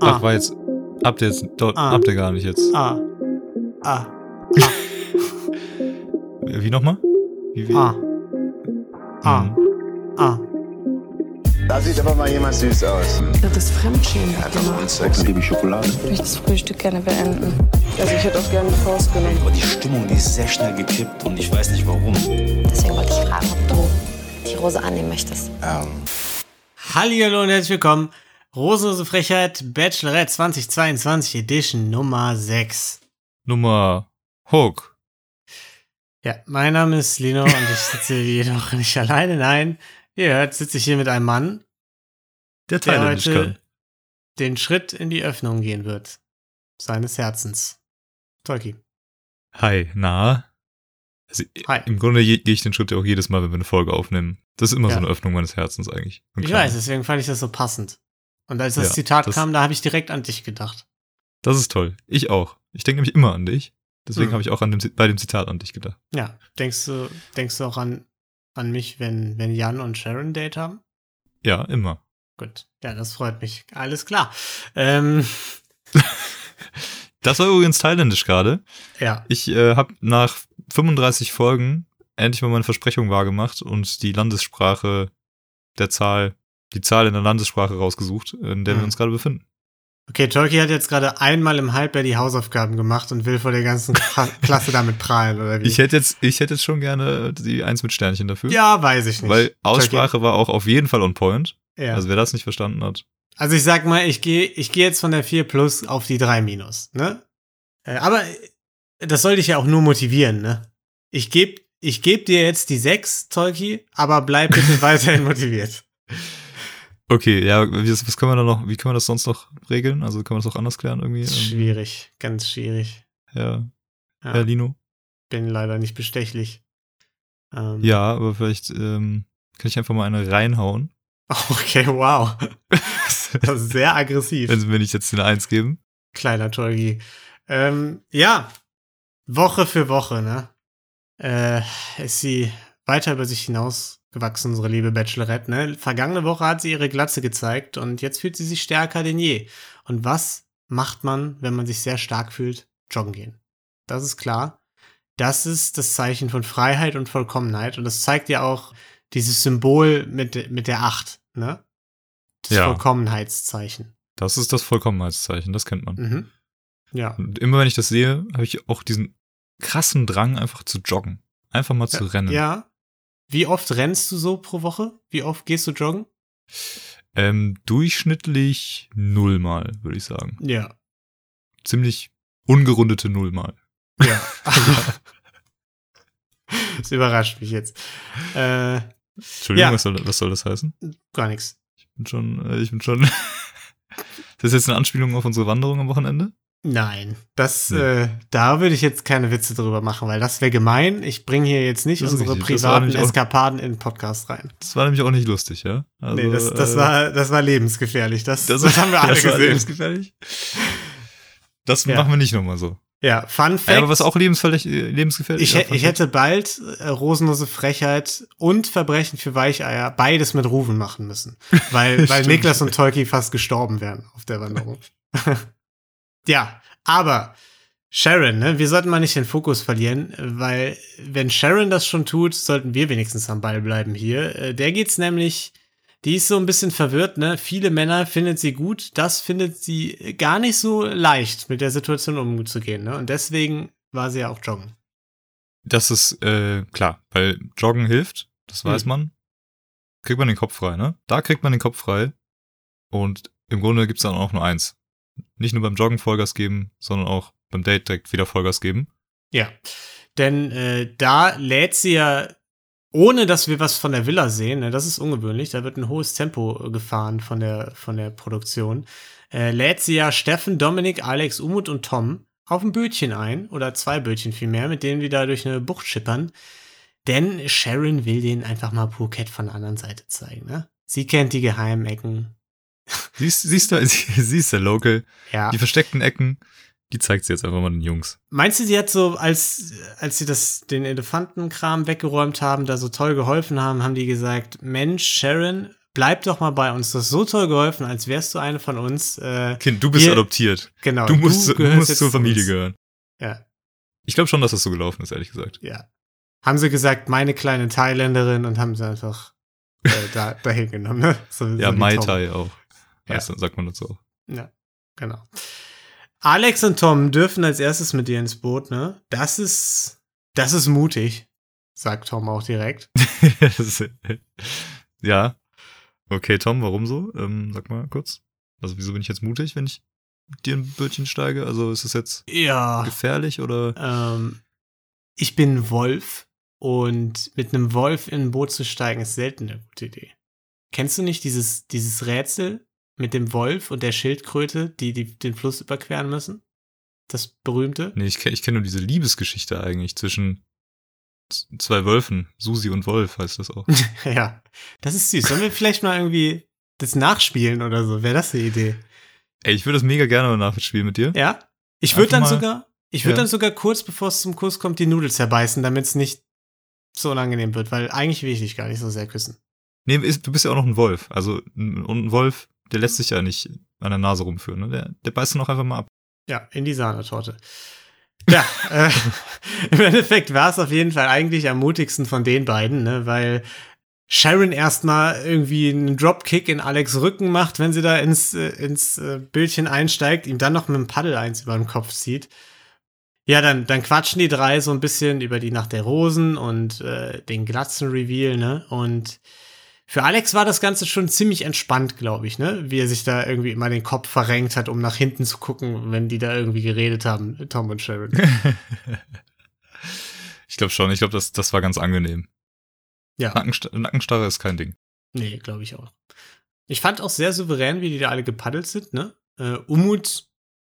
Ach, Ah. war jetzt. Habt ihr jetzt. Dort, Ah. Habt ihr gar nicht jetzt. Ah. Ah. Wie nochmal? Wie, wie? Ah. Ah. Mhm. Ah. Da sieht aber mal jemand süß aus. Das ist Fremdschämen. Genau. Sex, liebe Schokolade. Ich möchte das Frühstück gerne beenden. Also ich hätte auch gerne die Faust genommen. Aber die Stimmung, die ist sehr schnell gekippt und ich weiß nicht warum. Deswegen wollte ich fragen, ob du die Rose annehmen möchtest. Ähm, Hallihallo und herzlich willkommen. Rosenlose Frechheit Bachelorette 2022 Edition Nummer 6. Nummer Hook. Ja, mein Name ist Lino und ich sitze hier jedoch nicht alleine. Nein, ihr hört, sitze ich hier mit einem Mann, Der der heute kann. den Schritt in die Öffnung gehen wird. Seines Herzens. Tolki. Hi, na? Also, Hi. Im Grunde gehe ich den Schritt ja auch jedes Mal, wenn wir eine Folge aufnehmen. Das ist immer Ja. so eine Öffnung meines Herzens eigentlich. Ich weiß, deswegen fand ich das so passend. Und als das Ja, Zitat das- kam, da habe ich direkt an dich gedacht. Das ist toll. Ich auch. Ich denke nämlich immer an dich. Deswegen Hm. habe ich auch an dem, bei dem Zitat an dich gedacht. Ja, denkst du, denkst du auch an, an mich, wenn, wenn Jan und Sharon ein Date haben? Ja, immer. Gut, ja, das freut mich. Alles klar. Ähm, Das war übrigens thailändisch gerade. ja, Ich äh, habe nach 35 Folgen endlich mal meine Versprechung wahrgemacht und die Landessprache der Zahl, die Zahl in der Landessprache rausgesucht, in der Hm. wir uns gerade befinden. okay, Tolki hat jetzt gerade einmal im Halbjahr die Hausaufgaben gemacht und will vor der ganzen Kla Klasse damit prahlen, oder wie? Ich hätte jetzt, ich hätte jetzt schon gerne die Eins mit Sternchen dafür. ja, weiß ich nicht. Weil Aussprache war auch auf jeden Fall on point. Ja. Also Also, wer das nicht verstanden hat. ich sag mal, ich gehe ich geh jetzt von der 4 plus auf die 3 minus, ne? Äh, aber das soll dich ja auch nur motivieren, ne? Ich geb, ich geb dir jetzt die 6, Tolki, aber bleib bitte weiterhin motiviert. Okay, ja, wie, was können wir da noch, wie können wir das sonst noch regeln? Also können wir das auch anders klären irgendwie? Ähm, schwierig, ganz schwierig. Ja, Ja, Herr Lino. bin leider nicht bestechlich. Ähm, Ja, aber vielleicht ähm, kann ich einfach mal eine reinhauen, Okay, wow. Das ist sehr aggressiv. wenn Sie mir nicht jetzt eine Eins geben. Kleiner Tolgi. Ähm, ja, Woche für Woche, ne? Äh, ist sie weiter über sich hinausgewachsen, unsere liebe Bachelorette, ne? Vergangene Woche hat sie ihre Glatze gezeigt und jetzt fühlt sie sich stärker denn je. Und was macht man, wenn man sich sehr stark fühlt? Joggen gehen. Das ist klar. Das ist das Zeichen von Freiheit und Vollkommenheit. Und das zeigt ja auch dieses Symbol mit, mit der Acht, ne? Das Ja. Vollkommenheitszeichen. Das ist das Vollkommenheitszeichen, das kennt man. Mhm. Ja. Und immer wenn ich das sehe, habe ich auch diesen krassen Drang, einfach zu joggen. Einfach mal zu rennen. Ja. Wie oft rennst du so pro Woche? Wie oft gehst du joggen? Ähm, durchschnittlich nullmal, würde ich sagen. Ja. Ziemlich ungerundete nullmal. Ja. das überrascht mich jetzt. Äh, Entschuldigung, Ja. was, soll, was soll das heißen? gar nichts. Ich bin schon, äh, ich bin schon. das ist jetzt eine Anspielung auf unsere Wanderung am Wochenende? Nein, das, Nee. äh, da würde ich jetzt keine Witze drüber machen, weil das wäre gemein. Ich bringe hier jetzt nicht Das unsere richtig. War privaten Eskapaden in den Podcast rein. Das war nämlich auch nicht lustig, ja? Also, nee, das, das, äh, war, das war lebensgefährlich. Das, das, das, haben wir alle das war gesehen. lebensgefährlich. Das Ja. machen wir nicht nochmal so. Ja, Fun Fact. Ja, aber was auch lebensgefährlich, äh, lebensgefährlich Ich, ich hätte bald äh, Rosenlose Frechheit und Verbrechen für Weicheier beides mit Rufen machen müssen. Weil, weil. Niklas und Tolki fast gestorben wären auf der Wanderung. ja, aber Sharon, ne, wir sollten mal nicht den Fokus verlieren, weil wenn Sharon das schon tut, sollten wir wenigstens am Ball bleiben hier. Äh, Der geht's nämlich, die ist so ein bisschen verwirrt, ne? Viele Männer findet sie gut, das findet sie gar nicht so leicht, mit der Situation umzugehen, ne? Und deswegen war sie ja auch joggen. Das ist äh, klar, weil Joggen hilft, das weiß Hm. man. Kriegt man den Kopf frei, ne? Da kriegt man den Kopf frei. Und im Grunde gibt's dann auch nur eins. Nicht nur beim Joggen Vollgas geben, sondern auch beim Date direkt wieder Vollgas geben. Ja, denn äh, da lädt sie ja, ohne dass wir was von der Villa sehen, ne, das ist ungewöhnlich, da wird ein hohes Tempo äh, gefahren von der, von der Produktion, äh, lädt sie ja Steffen, Dominik, Alex, Umut und Tom auf ein Bötchen ein, oder zwei Bötchen vielmehr, mit denen die da durch eine Bucht schippern. Denn Sharon will denen einfach mal Phuket von der anderen Seite zeigen, ne? Sie kennt die geheimen Ecken. Siehst, siehst du, sie ist der Local. Ja. Die versteckten Ecken, die zeigt sie jetzt einfach mal den Jungs. Meinst du, sie hat so, als, als sie das, den Elefantenkram weggeräumt haben, da so toll geholfen haben, haben die gesagt, Mensch, Sharon, bleib doch mal bei uns. Du hast so toll geholfen, als wärst du eine von uns. Äh, Kind, du bist Hier- adoptiert. genau. Du musst, du gehörst musst zur zu Familie gehören. Ja, Ich glaube schon, dass das so gelaufen ist, ehrlich gesagt. ja. Haben sie gesagt, meine kleine Thailänderin und haben sie einfach äh, da, dahin genommen, ne? So, Ja, so Mai Tom. Tai auch. Ja. Sagt man dazu auch. Ja, genau. Alex und Tom dürfen als erstes mit dir ins Boot, ne? Das ist, das ist mutig, sagt Tom auch direkt. Ja. Okay, Tom, warum so? Ähm, sag mal kurz. Also, wieso bin ich jetzt mutig, wenn ich dir ein Bötchen steige? Also, ist es jetzt Ja. gefährlich oder? Ähm, ich bin Wolf und mit einem Wolf in ein Boot zu steigen ist selten eine gute Idee. Kennst du nicht dieses, dieses Rätsel mit dem Wolf und der Schildkröte, die, die den Fluss überqueren müssen? Das berühmte? Nee, ich, ich kenne nur diese Liebesgeschichte eigentlich zwischen zwei Wölfen. Susi und Wolf heißt das auch. ja, das ist süß. Sollen wir vielleicht mal irgendwie das nachspielen oder so? Wäre das eine Idee? Ey, ich würde das mega gerne mal nachspielen mit dir. Ja? Ich würde dann mal- sogar, ich würde Ja. dann sogar kurz bevor es zum Kuss kommt, die Nudel zerbeißen, damit es nicht so unangenehm wird, weil eigentlich will ich dich gar nicht so sehr küssen. Nee, ist, du bist ja auch noch ein Wolf. Also, ein- ein Wolf, der lässt sich ja nicht an der Nase rumführen. Ne? Der, der beißt auch einfach mal ab. Ja, in die Sahnetorte. Ja, äh, im Endeffekt war es auf jeden Fall eigentlich am mutigsten von den beiden, ne, weil Sharon erstmal irgendwie einen Dropkick in Alex Rücken macht, wenn sie da ins, äh, ins äh, Bildchen einsteigt, ihm dann noch mit dem Paddel eins über den Kopf zieht. Ja, dann, dann quatschen die drei so ein bisschen über die Nacht der Rosen und äh, den Glatzen-Reveal, ne? Und für Alex war das Ganze schon ziemlich entspannt, glaube ich, ne? Wie er sich da irgendwie immer den Kopf verrenkt hat, um nach hinten zu gucken, wenn die da irgendwie geredet haben, Tom und Sharon. ich glaube schon. Ich glaube, das, das war ganz angenehm. Ja, Nackenst Nackenstarre ist kein Ding. nee, glaube ich auch. Ich fand auch sehr souverän, wie die da alle gepaddelt sind, ne? Äh, Umut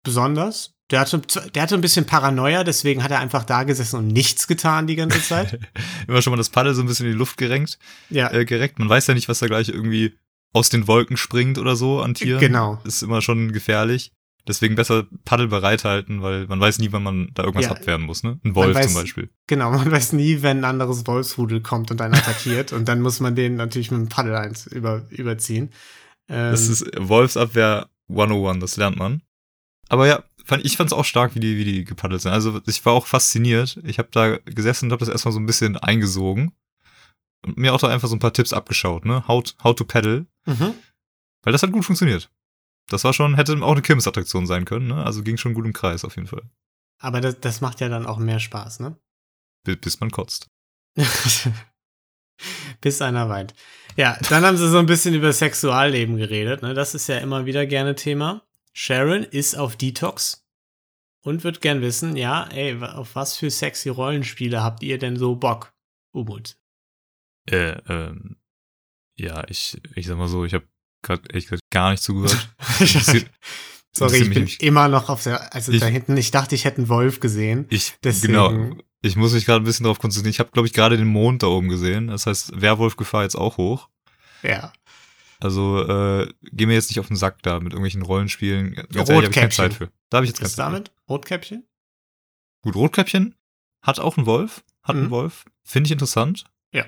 besonders. Der hatte, der hatte ein bisschen Paranoia, deswegen hat er einfach da gesessen und nichts getan die ganze Zeit. Immer schon mal das Paddel so ein bisschen in die Luft gerenkt. Ja, Äh, gereckt. Man weiß ja nicht, was da gleich irgendwie aus den Wolken springt oder so an Tieren. Genau. Ist immer schon gefährlich. Deswegen besser Paddel bereithalten, weil man weiß nie, wann man da irgendwas Ja. abwehren muss, ne? Ein Wolf weiß- zum Beispiel. genau. Man weiß nie, wenn ein anderes Wolfsrudel kommt und einen attackiert. und dann muss man den natürlich mit dem Paddel eins über, überziehen. Ähm, Das ist Wolfsabwehr 101, das lernt man. Aber ja, fand, ich fand's auch stark, wie die, wie die gepaddelt sind. Also ich war auch fasziniert. Ich habe da gesessen und habe das erstmal so ein bisschen eingesogen. Und mir auch da einfach so ein paar Tipps abgeschaut, ne? How, how to paddle. mhm. Weil das hat gut funktioniert. Das war schon, hätte auch eine Kirmesattraktion sein können, ne? Also ging schon gut im Kreis auf jeden Fall. Aber das, das macht ja dann auch mehr Spaß, ne? Bis, bis man kotzt. Bis einer weint. Ja, dann haben sie so ein bisschen über Sexualleben geredet. Ne? Das ist ja immer wieder gerne Thema. Sharon ist auf Detox und wird gern wissen, ja, ey, auf was für sexy Rollenspiele habt ihr denn so Bock? Umut. Äh, ähm, ja, ich, ich sag mal so, ich habe gerade ehrlich gesagt gar nicht zugehört. Sorry, ich bin immer noch auf der, also Ich- da hinten, ich dachte, ich hätte einen Wolf gesehen. Ich, Deswegen- genau. Ich muss mich gerade ein bisschen darauf konzentrieren. Ich habe, glaube ich, gerade den Mond da oben gesehen. Das heißt, Werwolf-Gefahr jetzt auch hoch. Ja. Also, äh, geh mir jetzt nicht auf den Sack da mit irgendwelchen Rollenspielen. Ganz ehrlich, hab ich keine. Zeit für. Da habe ich jetzt keine Was Zeit für. damit? Rotkäppchen? Gut, Rotkäppchen hat auch einen Wolf. Hat Mhm. einen Wolf. Finde ich interessant. Ja.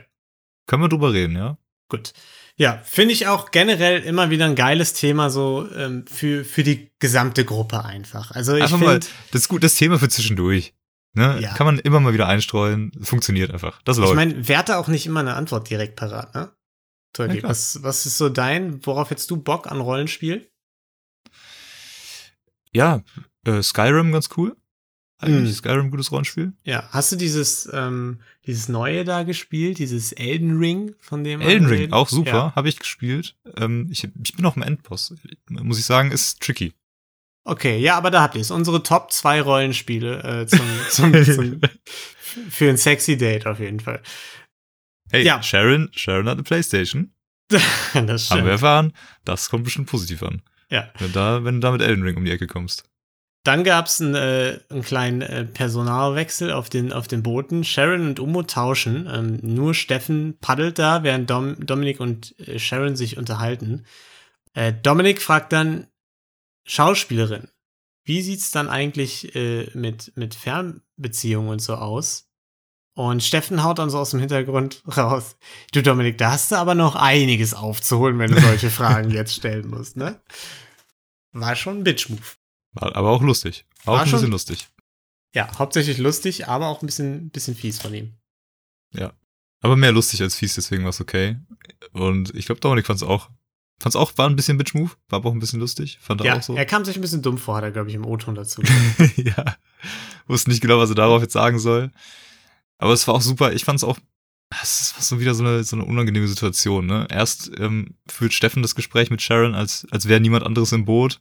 Können wir drüber reden, ja? Gut. Ja, finde ich auch generell immer wieder ein geiles Thema so ähm, für, für die gesamte Gruppe einfach. Also ich Einfach mal, das ist gut, das Thema für zwischendurch. Ne? Ja. Kann man immer mal wieder einstreuen. Funktioniert einfach. Das läuft. ich meine, wer hat da auch nicht immer eine Antwort direkt parat, ne? Tolki, was, was ist so dein, worauf hättest du Bock an Rollenspiel? ja, äh, Skyrim ganz cool. Eigentlich Mhm. Skyrim gutes Rollenspiel. Ja, hast du dieses, ähm, dieses neue da gespielt, dieses Elden Ring, von dem Elden Ring, auch super, Ja. habe ich gespielt. Ähm, ich, ich bin noch im Endboss. Muss ich sagen, ist tricky. Okay, ja, aber da habt ihr es. Unsere Top 2 Rollenspiele äh, zum, zum, zum, für ein sexy Date auf jeden Fall. Hey, Ja. Sharon, Sharon hat eine Playstation. das Haben wir stimmt. erfahren. Das kommt bestimmt positiv an. Ja. Wenn, da, wenn du da mit Elden Ring um die Ecke kommst. Dann gab es einen, äh, einen kleinen äh, Personalwechsel auf den, auf den Booten. Sharon und Umo tauschen. Ähm, nur Steffen paddelt da, während Dom, Dominik und äh, Sharon sich unterhalten. Äh, Dominik fragt dann Schauspielerin. Wie sieht's dann eigentlich äh, mit, mit Fernbeziehungen und so aus? Und Steffen haut dann so aus dem Hintergrund raus. Du Dominik, da hast du aber noch einiges aufzuholen, wenn du solche Fragen jetzt stellen musst, ne? War schon ein Bitch-Move. War aber auch lustig. War auch War ein schon- bisschen lustig. Ja, hauptsächlich lustig, aber auch ein bisschen, bisschen fies von ihm. Aber mehr lustig als fies, deswegen war es okay. Und ich glaube, Dominik fand es auch. Fand es auch, war ein bisschen Bitch-Move, war aber auch ein bisschen lustig. Fand er Ja, auch so. er kam sich ein bisschen dumm vor, hat er, glaube ich, im O-Ton dazu. ja. Wusste nicht genau, was er darauf jetzt sagen soll. Aber es war auch super. Ich fand es auch, es war so wieder so eine, so eine unangenehme Situation, ne? Erst ähm, führt Steffen das Gespräch mit Sharon, als, als wäre niemand anderes im Boot.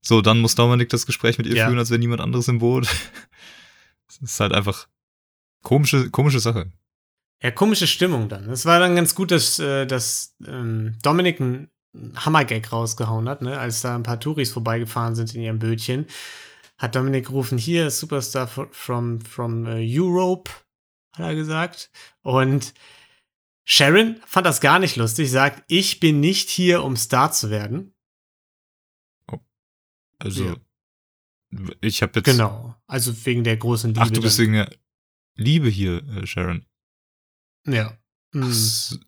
So, dann muss Dominik das Gespräch mit ihr Ja. führen, als wäre niemand anderes im Boot. Es ist halt einfach komische, komische Sache. Ja, komische Stimmung dann. Es war dann ganz gut, dass, äh, dass ähm, Dominik einen Hammergag rausgehauen hat, ne? als da ein paar Touris vorbeigefahren sind in ihrem Bötchen. Hat Dominik gerufen, hier, Superstar fr- from, from äh, Europe, hat er gesagt. Und Sharon fand das gar nicht lustig, sagt, ich bin nicht hier, um Star zu werden. Also, Ja. ich habe jetzt. Genau. Also wegen der großen Liebe. Ach, du bist dann. wegen der Liebe hier, äh, Sharon. Ja. Hm. s-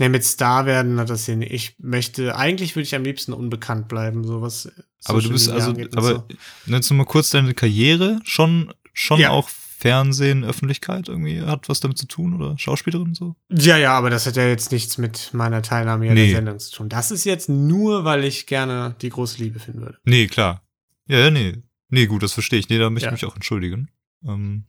Nee, mit Star werden hat das hier nicht. Ich möchte, eigentlich würde ich am liebsten unbekannt bleiben, sowas. aber du bist also, aber so. nennst du mal kurz deine Karriere schon, schon Ja. auch Fernsehen, Öffentlichkeit irgendwie hat was damit zu tun oder Schauspielerin so? Ja, ja, aber das hat ja jetzt nichts mit meiner Teilnahme an Nee. der Sendung zu tun. Das ist jetzt nur, weil ich gerne die große Liebe finden würde. Nee, klar. Ja, ja, nee. Nee, gut, das verstehe ich. Nee, da möchte Ja. ich mich auch entschuldigen. Ähm,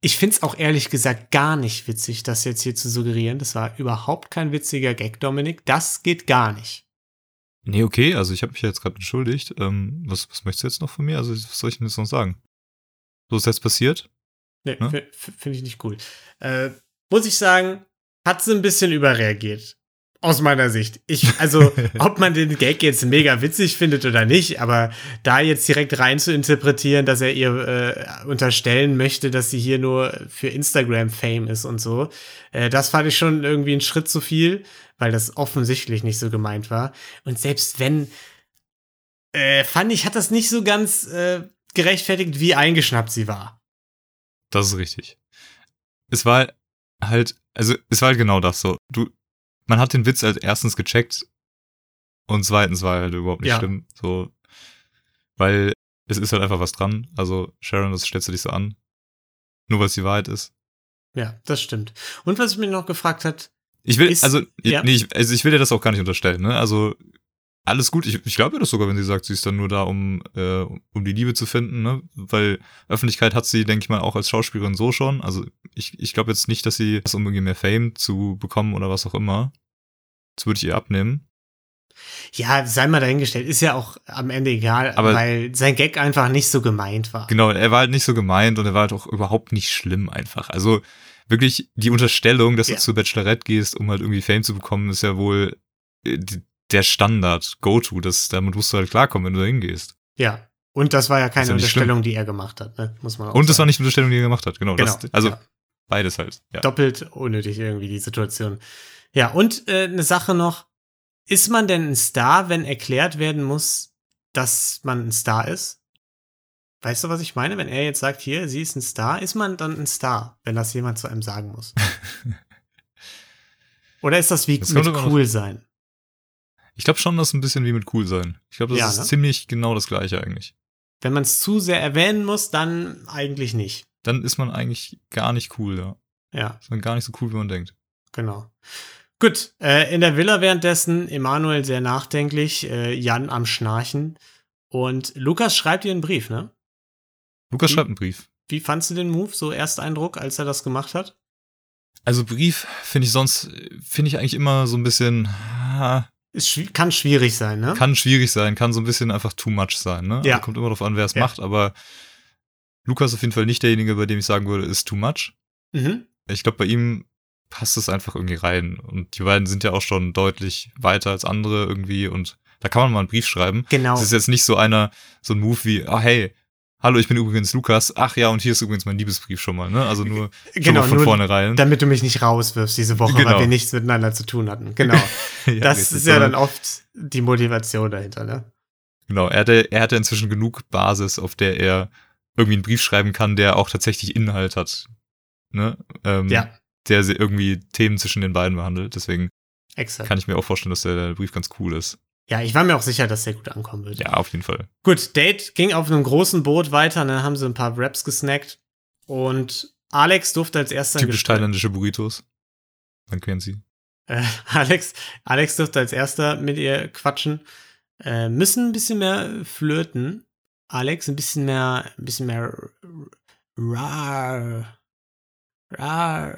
Ich find's auch ehrlich gesagt gar nicht witzig, das jetzt hier zu suggerieren. Das war überhaupt kein witziger Gag, Dominik. Das geht gar nicht. nee, okay, also ich habe mich ja jetzt gerade entschuldigt. Ähm, was, was möchtest du jetzt noch von mir? Also, was soll ich denn jetzt noch sagen? So ist jetzt passiert? Nee, f- finde ich nicht cool. Äh, muss ich sagen, hat sie ein bisschen überreagiert. Aus meiner Sicht. Ich, also, ob man den Gag jetzt mega witzig findet oder nicht, aber da jetzt direkt rein zu interpretieren, dass er ihr äh, unterstellen möchte, dass sie hier nur für Instagram-Fame ist und so, äh, das fand ich schon irgendwie ein Schritt zu viel, weil das offensichtlich nicht so gemeint war. Und selbst wenn, äh, fand ich, hat das nicht so ganz äh, gerechtfertigt, wie eingeschnappt sie war. Das ist richtig. Es war halt, also es war halt genau das so. Du, man hat den Witz als erstens gecheckt und zweitens war er halt überhaupt nicht Ja. schlimm. So, weil es ist halt einfach was dran. Also Sharon, das stellst du dich so an. Nur weil es die Wahrheit ist. Ja, das stimmt. Und was ich mir noch gefragt hat, Ich will, Ist- also, ja. nee, ich, also ich will dir das auch gar nicht unterstellen, ne? Also alles gut. Ich, ich glaube ihr das sogar, wenn sie sagt, sie ist dann nur da, um, äh, um die Liebe zu finden, ne? Weil Öffentlichkeit hat sie, denke ich mal, auch als Schauspielerin so schon. Also ich, ich glaube jetzt nicht, dass sie das um irgendwie mehr Fame zu bekommen oder was auch immer. Das würde ich ihr abnehmen. ja, sei mal dahingestellt, ist ja auch am Ende egal, Aber- weil sein Gag einfach nicht so gemeint war. Genau, er war halt nicht so gemeint und er war halt auch überhaupt nicht schlimm einfach. Also wirklich die Unterstellung, dass Ja. du zur Bachelorette gehst, um halt irgendwie Fame zu bekommen, ist ja wohl äh, die, der Standard, Go-To. Das, damit musst du halt klarkommen, wenn du da hingehst. Ja. Und das war ja keine ja Unterstellung, die er gemacht hat, ne? muss man auch Und das war sagen. nicht die Unterstellung, die er gemacht hat. Genau. Genau. Das, also ja. beides halt. Ja. doppelt unnötig irgendwie die Situation. Ja, und äh, eine Sache noch. Ist man denn ein Star, wenn erklärt werden muss, dass man ein Star ist? Weißt du, was ich meine? Wenn er jetzt sagt, hier, sie ist ein Star, ist man dann ein Star, wenn das jemand zu einem sagen muss? Oder ist das wie Das mit cool sein? Ich glaube schon, das ist ein bisschen wie mit cool sein. Ich glaube, das Ja, ist ne? ziemlich genau das gleiche eigentlich. Wenn man es zu sehr erwähnen muss, dann eigentlich nicht. Dann ist man eigentlich gar nicht cool, ja. Ja. Ist man gar nicht so cool, wie man denkt. Genau. Gut, äh, in der Villa währenddessen Emanuel sehr nachdenklich, äh, Jan am Schnarchen und Lukas schreibt ihr einen Brief, ne? Lukas Hm? schreibt einen Brief. Wie fandst du den Move, so Ersteindruck, als er das gemacht hat? Also Brief finde ich sonst, finde ich eigentlich immer so ein bisschen, ah, Schwi- kann schwierig sein, ne? kann schwierig sein, kann so ein bisschen einfach too much sein, ne? Ja. Also kommt immer darauf an, wer es Ja. macht, aber Lukas ist auf jeden Fall nicht derjenige, bei dem ich sagen würde, ist too much. Mhm. Ich glaube, bei ihm passt es einfach irgendwie rein. Und die beiden sind ja auch schon deutlich weiter als andere irgendwie und da kann man mal einen Brief schreiben. Genau. Es ist jetzt nicht so einer, so ein Move wie, ah hey, hallo, ich bin übrigens Lukas. Ach ja, und hier ist übrigens mein Liebesbrief schon mal, ne? Also nur Genau, von nur vornherein. damit du mich nicht rauswirfst diese Woche, weil Genau. wir nichts miteinander zu tun hatten. Genau. Ja, das richtig, ist ja dann oft die Motivation dahinter, ne? Genau, er hatte, er hatte inzwischen genug Basis, auf der er irgendwie einen Brief schreiben kann, der auch tatsächlich Inhalt hat. ne? Ähm, Ja, Der irgendwie Themen zwischen den beiden behandelt. Deswegen exakt. kann ich mir auch vorstellen, dass der Brief ganz cool ist. Ja, ich war mir auch sicher, dass der gut ankommen wird. Ja, auf jeden Fall. Gut, Date ging auf einem großen Boot weiter, dann haben sie ein paar Wraps gesnackt und Alex durfte als erster Typisch thailändische Burritos. Man kennt sie. äh, Alex, Alex durfte als erster mit ihr quatschen. Äh, müssen ein bisschen mehr flirten. Alex ein bisschen mehr, ein bisschen mehr rar. Rar.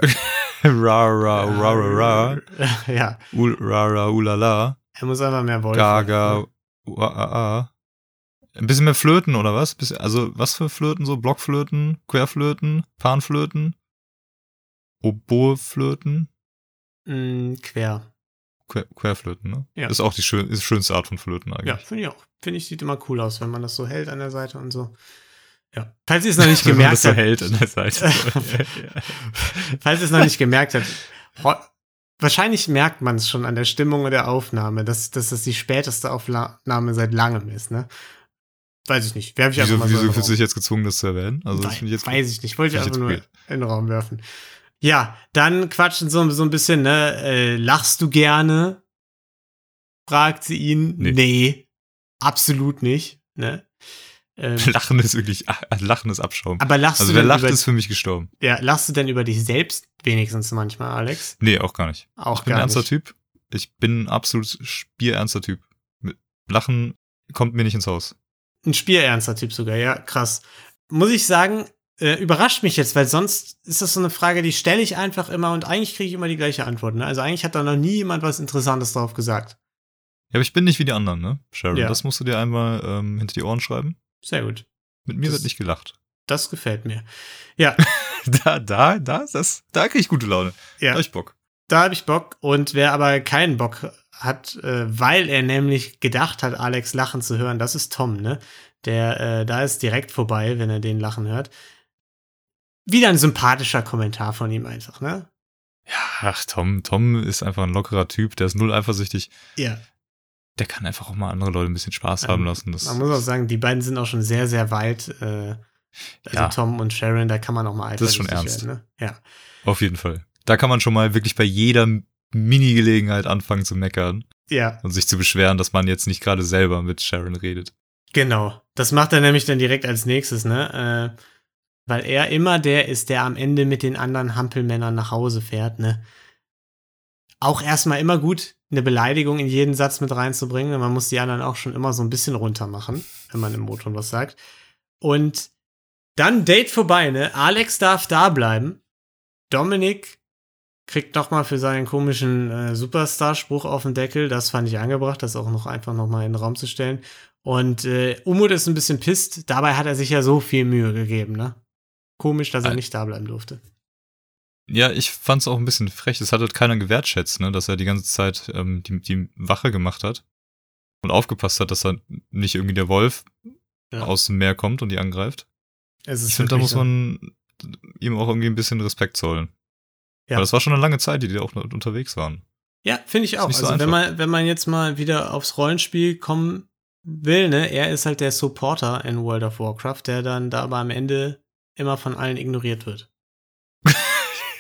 ra, ra, ra, ra, ra. Ja, Ul, ra, ra, ulala. Er muss einfach mehr Wolf. Gaga. Ua, a, a. Ein bisschen mehr Flöten, oder was? Bisschen- Also, was für Flöten? So Blockflöten, Querflöten, Panflöten, Oboeflöten, Mm, quer. Que- Querflöten, ne? Ja. Ist auch die schön, ist schönste Art von Flöten eigentlich. Ja, finde ich auch. Finde ich, sieht immer cool aus, wenn man das so hält an der Seite und so. Ja. Falls ihr es noch nicht gemerkt das so habt. hält an der Seite. Falls ihr es noch nicht gemerkt habt. Wahrscheinlich merkt man es schon an der Stimmung der Aufnahme, dass, dass das die späteste Aufnahme seit langem ist, ne? Weiß ich nicht. Werfe ich einfach wieso mal so wieso fühlst du dich jetzt gezwungen, das zu erwähnen? Also, das Wei- finde ich jetzt. Weiß ich nicht. Wollte ich einfach nur jetzt in den Raum werfen. Ja, dann quatschen so, so ein bisschen, ne? Äh, lachst du gerne? Fragt sie ihn. Nee. Nee, absolut nicht, ne? Ähm, Lachen ist wirklich, ah, Lachen ist Abschaum. aber lachst Also, du wer denn lacht, über, ist für mich gestorben. ja, lachst du denn über dich selbst wenigstens manchmal, Alex? Nee, auch gar nicht. Auch Ich bin ein gar ernster nicht. Typ. Ich bin ein absolut spierernster Typ. Lachen kommt mir nicht ins Haus. Ein spielernster Typ sogar, ja, krass. Muss ich sagen, äh, überrascht mich jetzt, weil sonst ist das so eine Frage, die stelle ich einfach immer und eigentlich kriege ich immer die gleiche Antwort. Ne? Also eigentlich hat da noch nie jemand was Interessantes drauf gesagt. Ja, aber ich bin nicht wie die anderen, ne? Sharon, Ja. das musst du dir einmal ähm, hinter die Ohren schreiben. Sehr gut. Mit mir Das- wird nicht gelacht. Das gefällt mir. Ja, Da, da, da, ist das, da krieg ich gute Laune. Da ja. hab ich Bock. Da habe ich Bock. Und wer aber keinen Bock hat, äh, weil er nämlich gedacht hat, Alex lachen zu hören, das ist Tom, ne? Der, äh, da ist direkt vorbei, wenn er den lachen hört. Wieder ein sympathischer Kommentar von ihm einfach, ne? Ja, ach, Tom, Tom ist einfach ein lockerer Typ, der ist null eifersüchtig. Ja. Der kann einfach auch mal andere Leute ein bisschen Spaß Ähm, haben lassen. Das, Man muss auch sagen, die beiden sind auch schon sehr, sehr weit. Äh, also Ja. Tom und Sharon, da kann man auch mal Das ist schon ernst. werden, ne? Ja. auf jeden Fall. Da kann man schon mal wirklich bei jeder Mini-Gelegenheit anfangen zu meckern Ja, und sich zu beschweren, dass man jetzt nicht gerade selber mit Sharon redet. genau. Das macht er nämlich dann direkt als nächstes, ne? Äh, weil er immer der ist, der am Ende mit den anderen Hampelmännern nach Hause fährt, ne? Auch erstmal immer gut, eine Beleidigung in jeden Satz mit reinzubringen. denn Man muss die anderen auch schon immer so ein bisschen runter machen, wenn man im Motor was sagt. Und dann Date vorbei, ne? Alex darf da bleiben. Dominik kriegt noch mal für seinen komischen äh, Superstar-Spruch auf den Deckel. Das fand ich angebracht, das auch noch einfach noch mal in den Raum zu stellen. Und äh, Umut ist ein bisschen pisst. Dabei hat er sich ja so viel Mühe gegeben, ne? Komisch, dass er Al- nicht da bleiben durfte. Ja, ich fand's auch ein bisschen frech. Es hat halt keiner gewertschätzt, ne, dass er die ganze Zeit ähm, die, die Wache gemacht hat und aufgepasst hat, dass er nicht irgendwie der Wolf Ja. aus dem Meer kommt und die angreift. Es ist Ich finde, da muss man ihm auch irgendwie ein bisschen Respekt zollen. Ja. Weil das war schon eine lange Zeit, die die auch unterwegs waren. Ja, finde ich auch. so also wenn man, wenn man jetzt mal wieder aufs Rollenspiel kommen will, ne, er ist halt der Supporter in World of Warcraft, der dann da aber am Ende immer von allen ignoriert wird.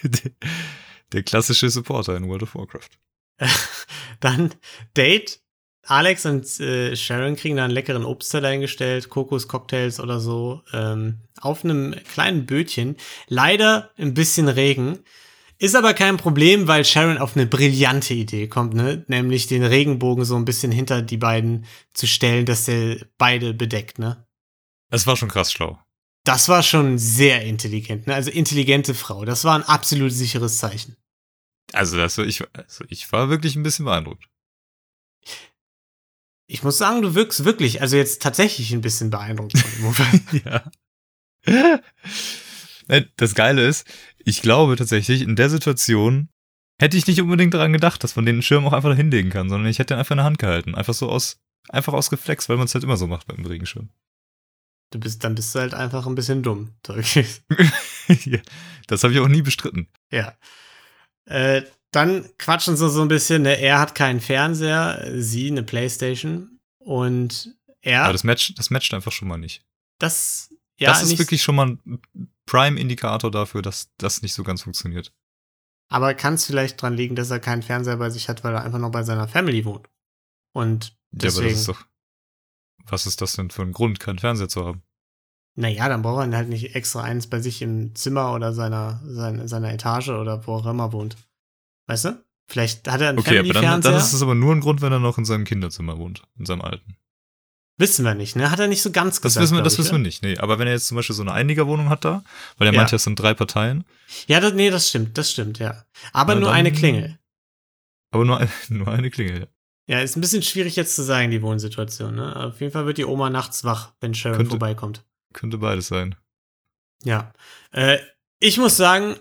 der klassische Supporter in World of Warcraft. dann Date. Alex und äh, Sharon kriegen da einen leckeren Obstteller hingestellt, Kokoscocktails oder so, ähm, auf einem kleinen Bötchen. Leider ein bisschen Regen. Ist aber kein Problem, weil Sharon auf eine brillante Idee kommt, ne? Nämlich den Regenbogen so ein bisschen hinter die beiden zu stellen, dass der beide bedeckt, ne? Es war schon krass schlau. Das war schon sehr intelligent, ne? Also intelligente Frau. Das war ein absolut sicheres Zeichen. Also, das, ich, also ich war wirklich ein bisschen beeindruckt. Ich muss sagen, du wirkst wirklich, also jetzt tatsächlich ein bisschen beeindruckt von dem ja. Das Geile ist, ich glaube tatsächlich, in der Situation hätte ich nicht unbedingt daran gedacht, dass man den Schirm auch einfach hinlegen kann, sondern ich hätte ihn einfach in der Hand gehalten. Einfach so aus, einfach aus Reflex, weil man es halt immer so macht beim Regenschirm. Du bist, dann bist du halt einfach ein bisschen dumm. Ja, das habe ich auch nie bestritten. ja. Äh, dann quatschen sie so ein bisschen, ne? Er hat keinen Fernseher, sie eine Playstation und er, Aber das, Match, das matcht einfach schon mal nicht. das, ja, das ist wirklich schon mal ein Prime-Indikator dafür, dass das nicht so ganz funktioniert. Aber kann es vielleicht dran liegen, dass er keinen Fernseher bei sich hat, weil er einfach noch bei seiner Family wohnt? Und Ja, aber deswegen, das ist doch. Was ist das denn für ein Grund, keinen Fernseher zu haben? Naja, dann braucht er halt nicht extra eins bei sich im Zimmer oder seiner, seiner, seiner Etage oder wo auch immer wohnt. Weißt du? Vielleicht hat er einen Okay, aber dann, Family-Fernseher. dann ist es aber nur ein Grund, wenn er noch in seinem Kinderzimmer wohnt, in seinem alten. Wissen wir nicht, ne? Hat er nicht so ganz Das gesagt. wissen wir, das ich, wissen wir ne? nicht. Nee, aber wenn er jetzt zum Beispiel so eine Einigerwohnung hat da, weil er Ja. meint, es sind drei Parteien, Ja, das, nee, das stimmt, das stimmt, ja. Aber Na, nur dann- eine Klingel. aber nur, ein, nur eine Klingel. Ja, ist ein bisschen schwierig jetzt zu sagen, die Wohnsituation, ne? Auf jeden Fall wird die Oma nachts wach, wenn Sharon Könnte- vorbeikommt. Könnte beides sein. Ja. Äh, ich muss sagen,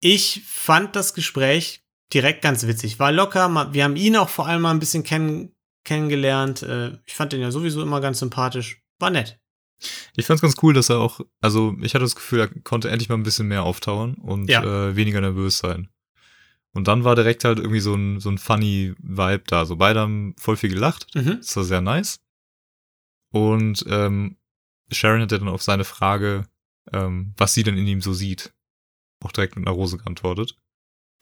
ich fand das Gespräch direkt ganz witzig. War locker, wir haben ihn auch vor allem mal ein bisschen kenn kennengelernt. Äh, ich fand ihn ja sowieso immer ganz sympathisch. War nett. Ich fand's ganz cool, dass er auch, also ich hatte das Gefühl, er konnte endlich mal ein bisschen mehr auftauern und Ja. äh, weniger nervös sein. Und dann war direkt halt irgendwie so ein, so ein funny Vibe da. So beide haben voll viel gelacht. Mhm. Das war sehr nice. Und ähm, Sharon hat ja dann auf seine Frage, ähm, was sie denn in ihm so sieht, auch direkt mit einer Rose geantwortet.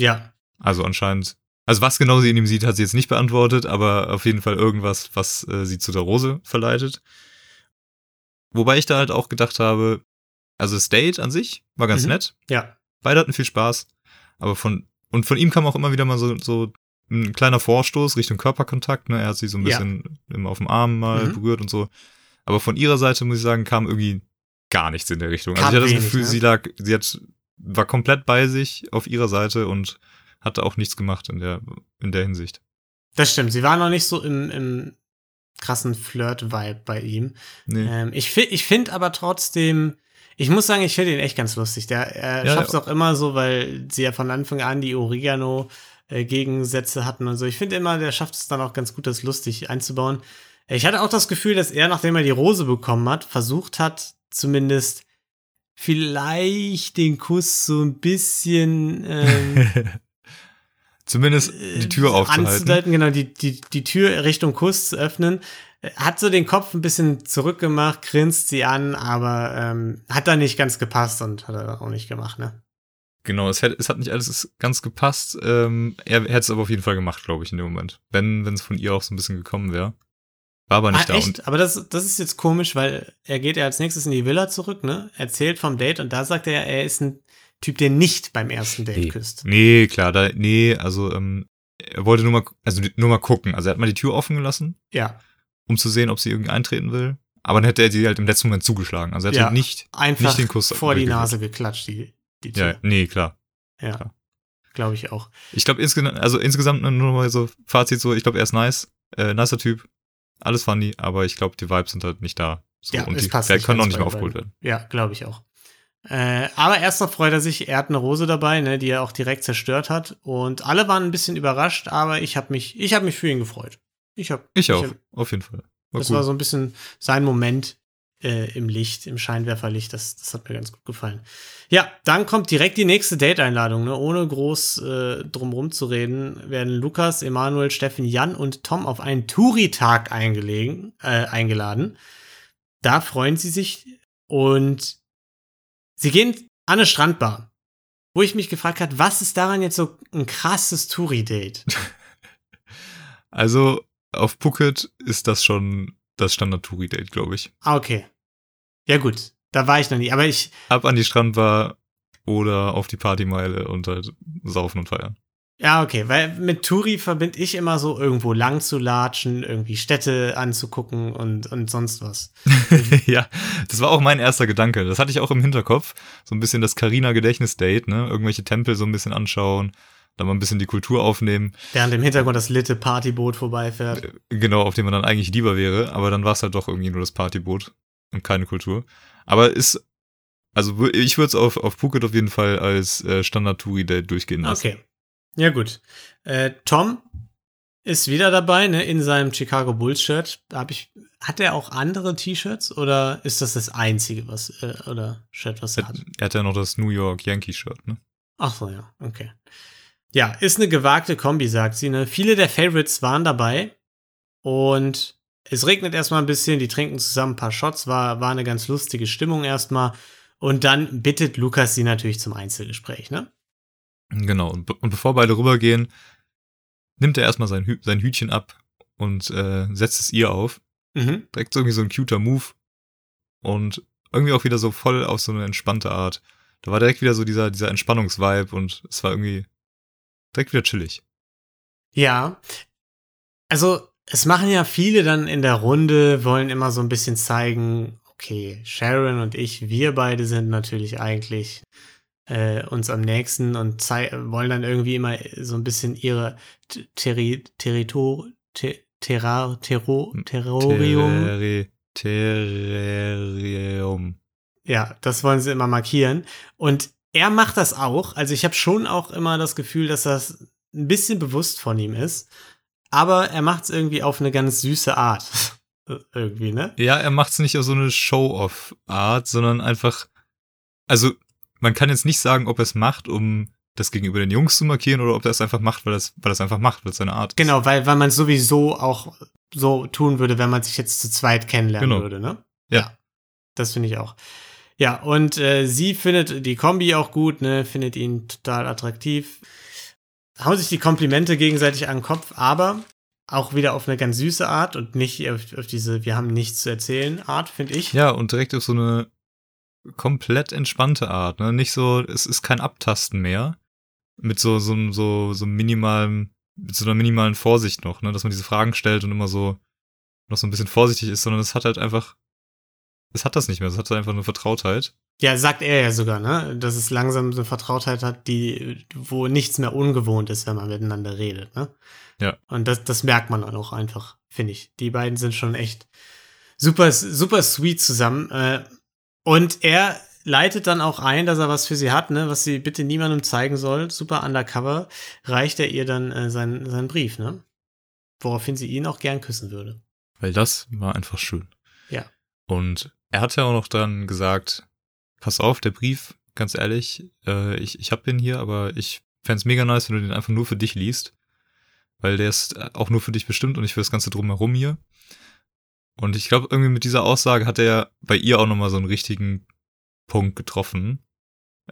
Ja. Also anscheinend, also was genau sie in ihm sieht, hat sie jetzt nicht beantwortet, aber auf jeden Fall irgendwas, was äh, sie zu der Rose verleitet. Wobei ich da halt auch gedacht habe, also das Date an sich war ganz Mhm. nett. Ja. Beide hatten viel Spaß, aber von und von ihm kam auch immer wieder mal so, so ein kleiner Vorstoß Richtung Körperkontakt. Ne? Er hat sie so ein Ja. bisschen immer auf dem Arm mal Mhm. berührt und so. Aber von ihrer Seite muss ich sagen, kam irgendwie gar nichts in der Richtung. Kam also ich hatte wenig, das Gefühl, ne? sie lag, sie hat war komplett bei sich auf ihrer Seite und hatte auch nichts gemacht in der in der Hinsicht. Das stimmt. Sie war noch nicht so im, im krassen Flirt-Vibe bei ihm. Nee. Ähm, ich ich finde aber trotzdem, ich muss sagen, ich finde ihn echt ganz lustig. Der er Ja, schafft es ja. auch immer so, weil sie ja von Anfang an die Oregano-Gegensätze hatten und so. Ich finde immer, der schafft es dann auch ganz gut, das lustig einzubauen. Ich hatte auch das Gefühl, dass er, nachdem er die Rose bekommen hat, versucht hat, zumindest vielleicht den Kuss so ein bisschen ähm, Zumindest die Tür äh, aufzuhalten. anzudeuten, genau, die, die, die Tür Richtung Kuss zu öffnen. Hat so den Kopf ein bisschen zurückgemacht, grinst sie an, aber ähm, hat da nicht ganz gepasst und hat er auch nicht gemacht, ne? Genau, es, hätte, es hat nicht alles ganz gepasst. Ähm, er hätte es aber auf jeden Fall gemacht, glaube ich, in dem Moment. Wenn wenn es von ihr auch so ein bisschen gekommen wäre. War aber nicht ah, da. echt? Aber das, das ist jetzt komisch, weil er geht ja als nächstes in die Villa zurück, ne? Erzählt vom Date und da sagt er, er ist ein Typ, der nicht beim ersten Date nee, küsst. nee, klar, da, nee, also ähm, er wollte nur mal, also nur mal gucken. Also er hat mal die Tür offen gelassen, Ja, um zu sehen, ob sie irgendwie eintreten will. Aber dann hätte er sie halt im letzten Moment zugeschlagen. Also er hat Ja. halt nicht, einfach Nicht den Kuss vor die. Nase geklatscht, die, die ja, Tür. nee, klar. Ja, klar. glaube ich auch. Ich glaube insgesamt, also insgesamt nur mal so Fazit so, ich glaube, er ist nice, äh, nicer Typ, alles funny, aber ich glaube, die Vibes sind halt nicht da. So, Ja, und es die passt können nicht noch ganz nicht mehr aufgeholt werden. Ja, glaube ich auch. Äh, aber erst noch freut er sich, er hat eine Rose dabei, ne, die er auch direkt zerstört hat. Und alle waren ein bisschen überrascht, aber ich habe mich, ich habe mich für ihn gefreut. Ich habe, Ich auch, hab- auf jeden Fall. War das cool. war so ein bisschen sein Moment äh, im Licht, im Scheinwerferlicht. Das, das hat mir ganz gut gefallen. Ja, dann kommt direkt die nächste Date-Einladung. Ne? Ohne groß äh, drumrum zu reden, werden Lukas, Emanuel, Steffen, Jan und Tom auf einen Touri-Tag äh, eingeladen. Da freuen sie sich und sie gehen an eine Strandbar. Wo ich mich gefragt habe, was ist daran jetzt so ein krasses Touri-Date? Also auf Phuket ist das schon das Standard-Touri-Date, glaube ich. ah, okay. Ja, gut. Da war ich noch nie. Aber ich, Ab an die Strandbar oder auf die Partymeile und halt saufen und feiern. Ja, okay, weil mit Touri verbinde ich immer so irgendwo lang zu latschen, irgendwie Städte anzugucken und, und sonst was. ja, das war auch mein erster Gedanke. Das hatte ich auch im Hinterkopf. So ein bisschen das Carina-Gedächtnis-Date, ne? Irgendwelche Tempel so ein bisschen anschauen, dann mal ein bisschen die Kultur aufnehmen. Während im Hintergrund das Litte Partyboot vorbeifährt. Genau, auf dem man dann eigentlich lieber wäre, aber dann war es halt doch irgendwie nur das Partyboot und keine Kultur. Aber ist, also ich würde es auf, auf Phuket auf jeden Fall als äh, Standard-Touri-Date durchgehen lassen. Okay. Ja, gut. Äh, Tom ist wieder dabei, ne, in seinem Chicago Bulls Shirt. Hab ich, hat er auch andere T-Shirts oder ist das das einzige, was, äh, oder Shirt, was er Er, hat? er hat ja noch das New York Yankee-Shirt, ne? Ach so, ja, okay. Ja, ist eine gewagte Kombi, sagt sie. Ne? Viele der Favorites waren dabei und es regnet erstmal ein bisschen, die trinken zusammen ein paar Shots, war, war eine ganz lustige Stimmung erstmal. Und dann bittet Lukas sie natürlich zum Einzelgespräch, ne? Genau. Und, be- und bevor beide rübergehen, nimmt er erstmal sein, Hü sein Hütchen ab und äh, setzt es ihr auf. Mhm. Direkt so irgendwie so ein cuter Move. Und irgendwie auch wieder so voll auf so eine entspannte Art. Da war direkt wieder so dieser, dieser Entspannungsvibe und es war irgendwie direkt wieder chillig. Ja. Also, es machen ja viele dann in der Runde, wollen immer so ein bisschen zeigen, okay, Sharon und ich, wir beide sind natürlich eigentlich äh, uns am nächsten und wollen dann irgendwie immer so ein bisschen ihre T- Terri Territor Te Terrar Terro Terrorium. Terrari- Terrarium. Ja, das wollen sie immer markieren. Und er macht das auch. Also ich habe schon auch immer das Gefühl, dass das ein bisschen bewusst von ihm ist. Aber er macht es irgendwie auf eine ganz süße Art. irgendwie, ne? Ja, er macht es nicht auf so eine Show-off-Art, sondern einfach, also man kann jetzt nicht sagen, ob er es macht, um das gegenüber den Jungs zu markieren oder ob er es einfach macht, weil es weil es einfach macht, weil es seine Art ist. Genau, weil, weil man es sowieso auch so tun würde, wenn man sich jetzt zu zweit kennenlernen Genau. würde, ne? Ja. Das finde ich auch. Ja, und äh, sie findet die Kombi auch gut, ne? Findet ihn total attraktiv. Hauen sich die Komplimente gegenseitig an den Kopf, aber auch wieder auf eine ganz süße Art und nicht auf, auf diese Wir haben nichts zu erzählen Art, finde ich. Ja, und direkt auf so eine komplett entspannte Art, ne? Nicht so, es ist kein Abtasten mehr. Mit so, so, so, so minimalen, mit so einer minimalen Vorsicht noch, ne? Dass man diese Fragen stellt und immer so noch so ein bisschen vorsichtig ist, sondern es hat halt einfach, es hat das nicht mehr, es hat einfach eine Vertrautheit. Ja, sagt er ja sogar, ne? Dass es langsam so eine Vertrautheit hat, die, wo nichts mehr ungewohnt ist, wenn man miteinander redet, ne? Ja. Und das, das merkt man auch einfach, finde ich. Die beiden sind schon echt super, super sweet zusammen. Äh, und er leitet dann auch ein, dass er was für sie hat, ne? Was sie bitte niemandem zeigen soll. Super undercover. Reicht er ihr dann äh, seinen, seinen Brief, ne? Woraufhin sie ihn auch gern küssen würde. Weil das war einfach schön. Ja. Und er hat ja auch noch dann gesagt, pass auf, der Brief, ganz ehrlich, äh, ich, ich hab den hier, aber ich fänd's mega nice, wenn du den einfach nur für dich liest. Weil der ist auch nur für dich bestimmt und nicht für das Ganze drumherum hier. Und ich glaube, irgendwie mit dieser Aussage hat er bei ihr auch nochmal so einen richtigen Punkt getroffen.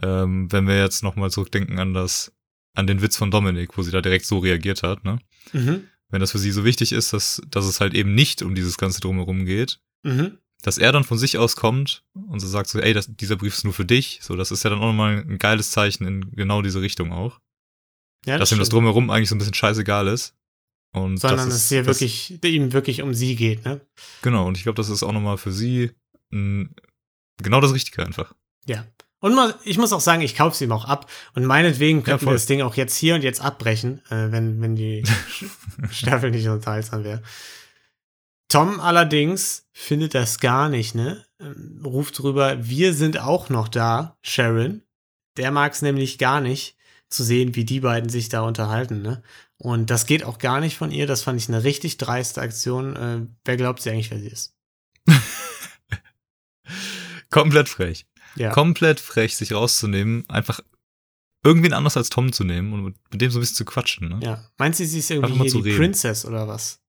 Ähm, wenn wir jetzt nochmal zurückdenken an das, an den Witz von Dominik, wo sie da direkt so reagiert hat, ne? Mhm. Wenn das für sie so wichtig ist, dass, dass es halt eben nicht um dieses Ganze drumherum geht, Mhm. Dass er dann von sich aus kommt und so sagt so, ey, das, dieser Brief ist nur für dich. So, das ist ja dann auch nochmal ein geiles Zeichen in genau diese Richtung auch. Ja, dass ihm das stimmt. drumherum eigentlich so ein bisschen scheißegal ist. Und Sondern das dass es hier das, wirklich, ihm wirklich um sie geht, ne? Genau, und ich glaube, das ist auch nochmal für sie ein, genau das Richtige einfach. Ja. Und mal, ich muss auch sagen, ich kaufe sie ihm auch ab. Und meinetwegen könnten wir voll. das Ding auch jetzt hier und jetzt abbrechen, äh, wenn, wenn die Staffel nicht unterhaltsam wäre. Tom allerdings findet das gar nicht, ne? Ähm, Ruft drüber, wir sind auch noch da, Sharon. Der mag es nämlich gar nicht zu sehen, wie die beiden sich da unterhalten, ne? Und das geht auch gar nicht von ihr. Das fand ich eine richtig dreiste Aktion. Äh, wer glaubt sie eigentlich, wer sie ist? Komplett frech. Ja. Komplett frech, sich rauszunehmen, einfach irgendwen anders als Tom zu nehmen und mit, dem so ein bisschen zu quatschen. Ne? Ja. Meint sie, sie ist irgendwie die reden. Princess oder was?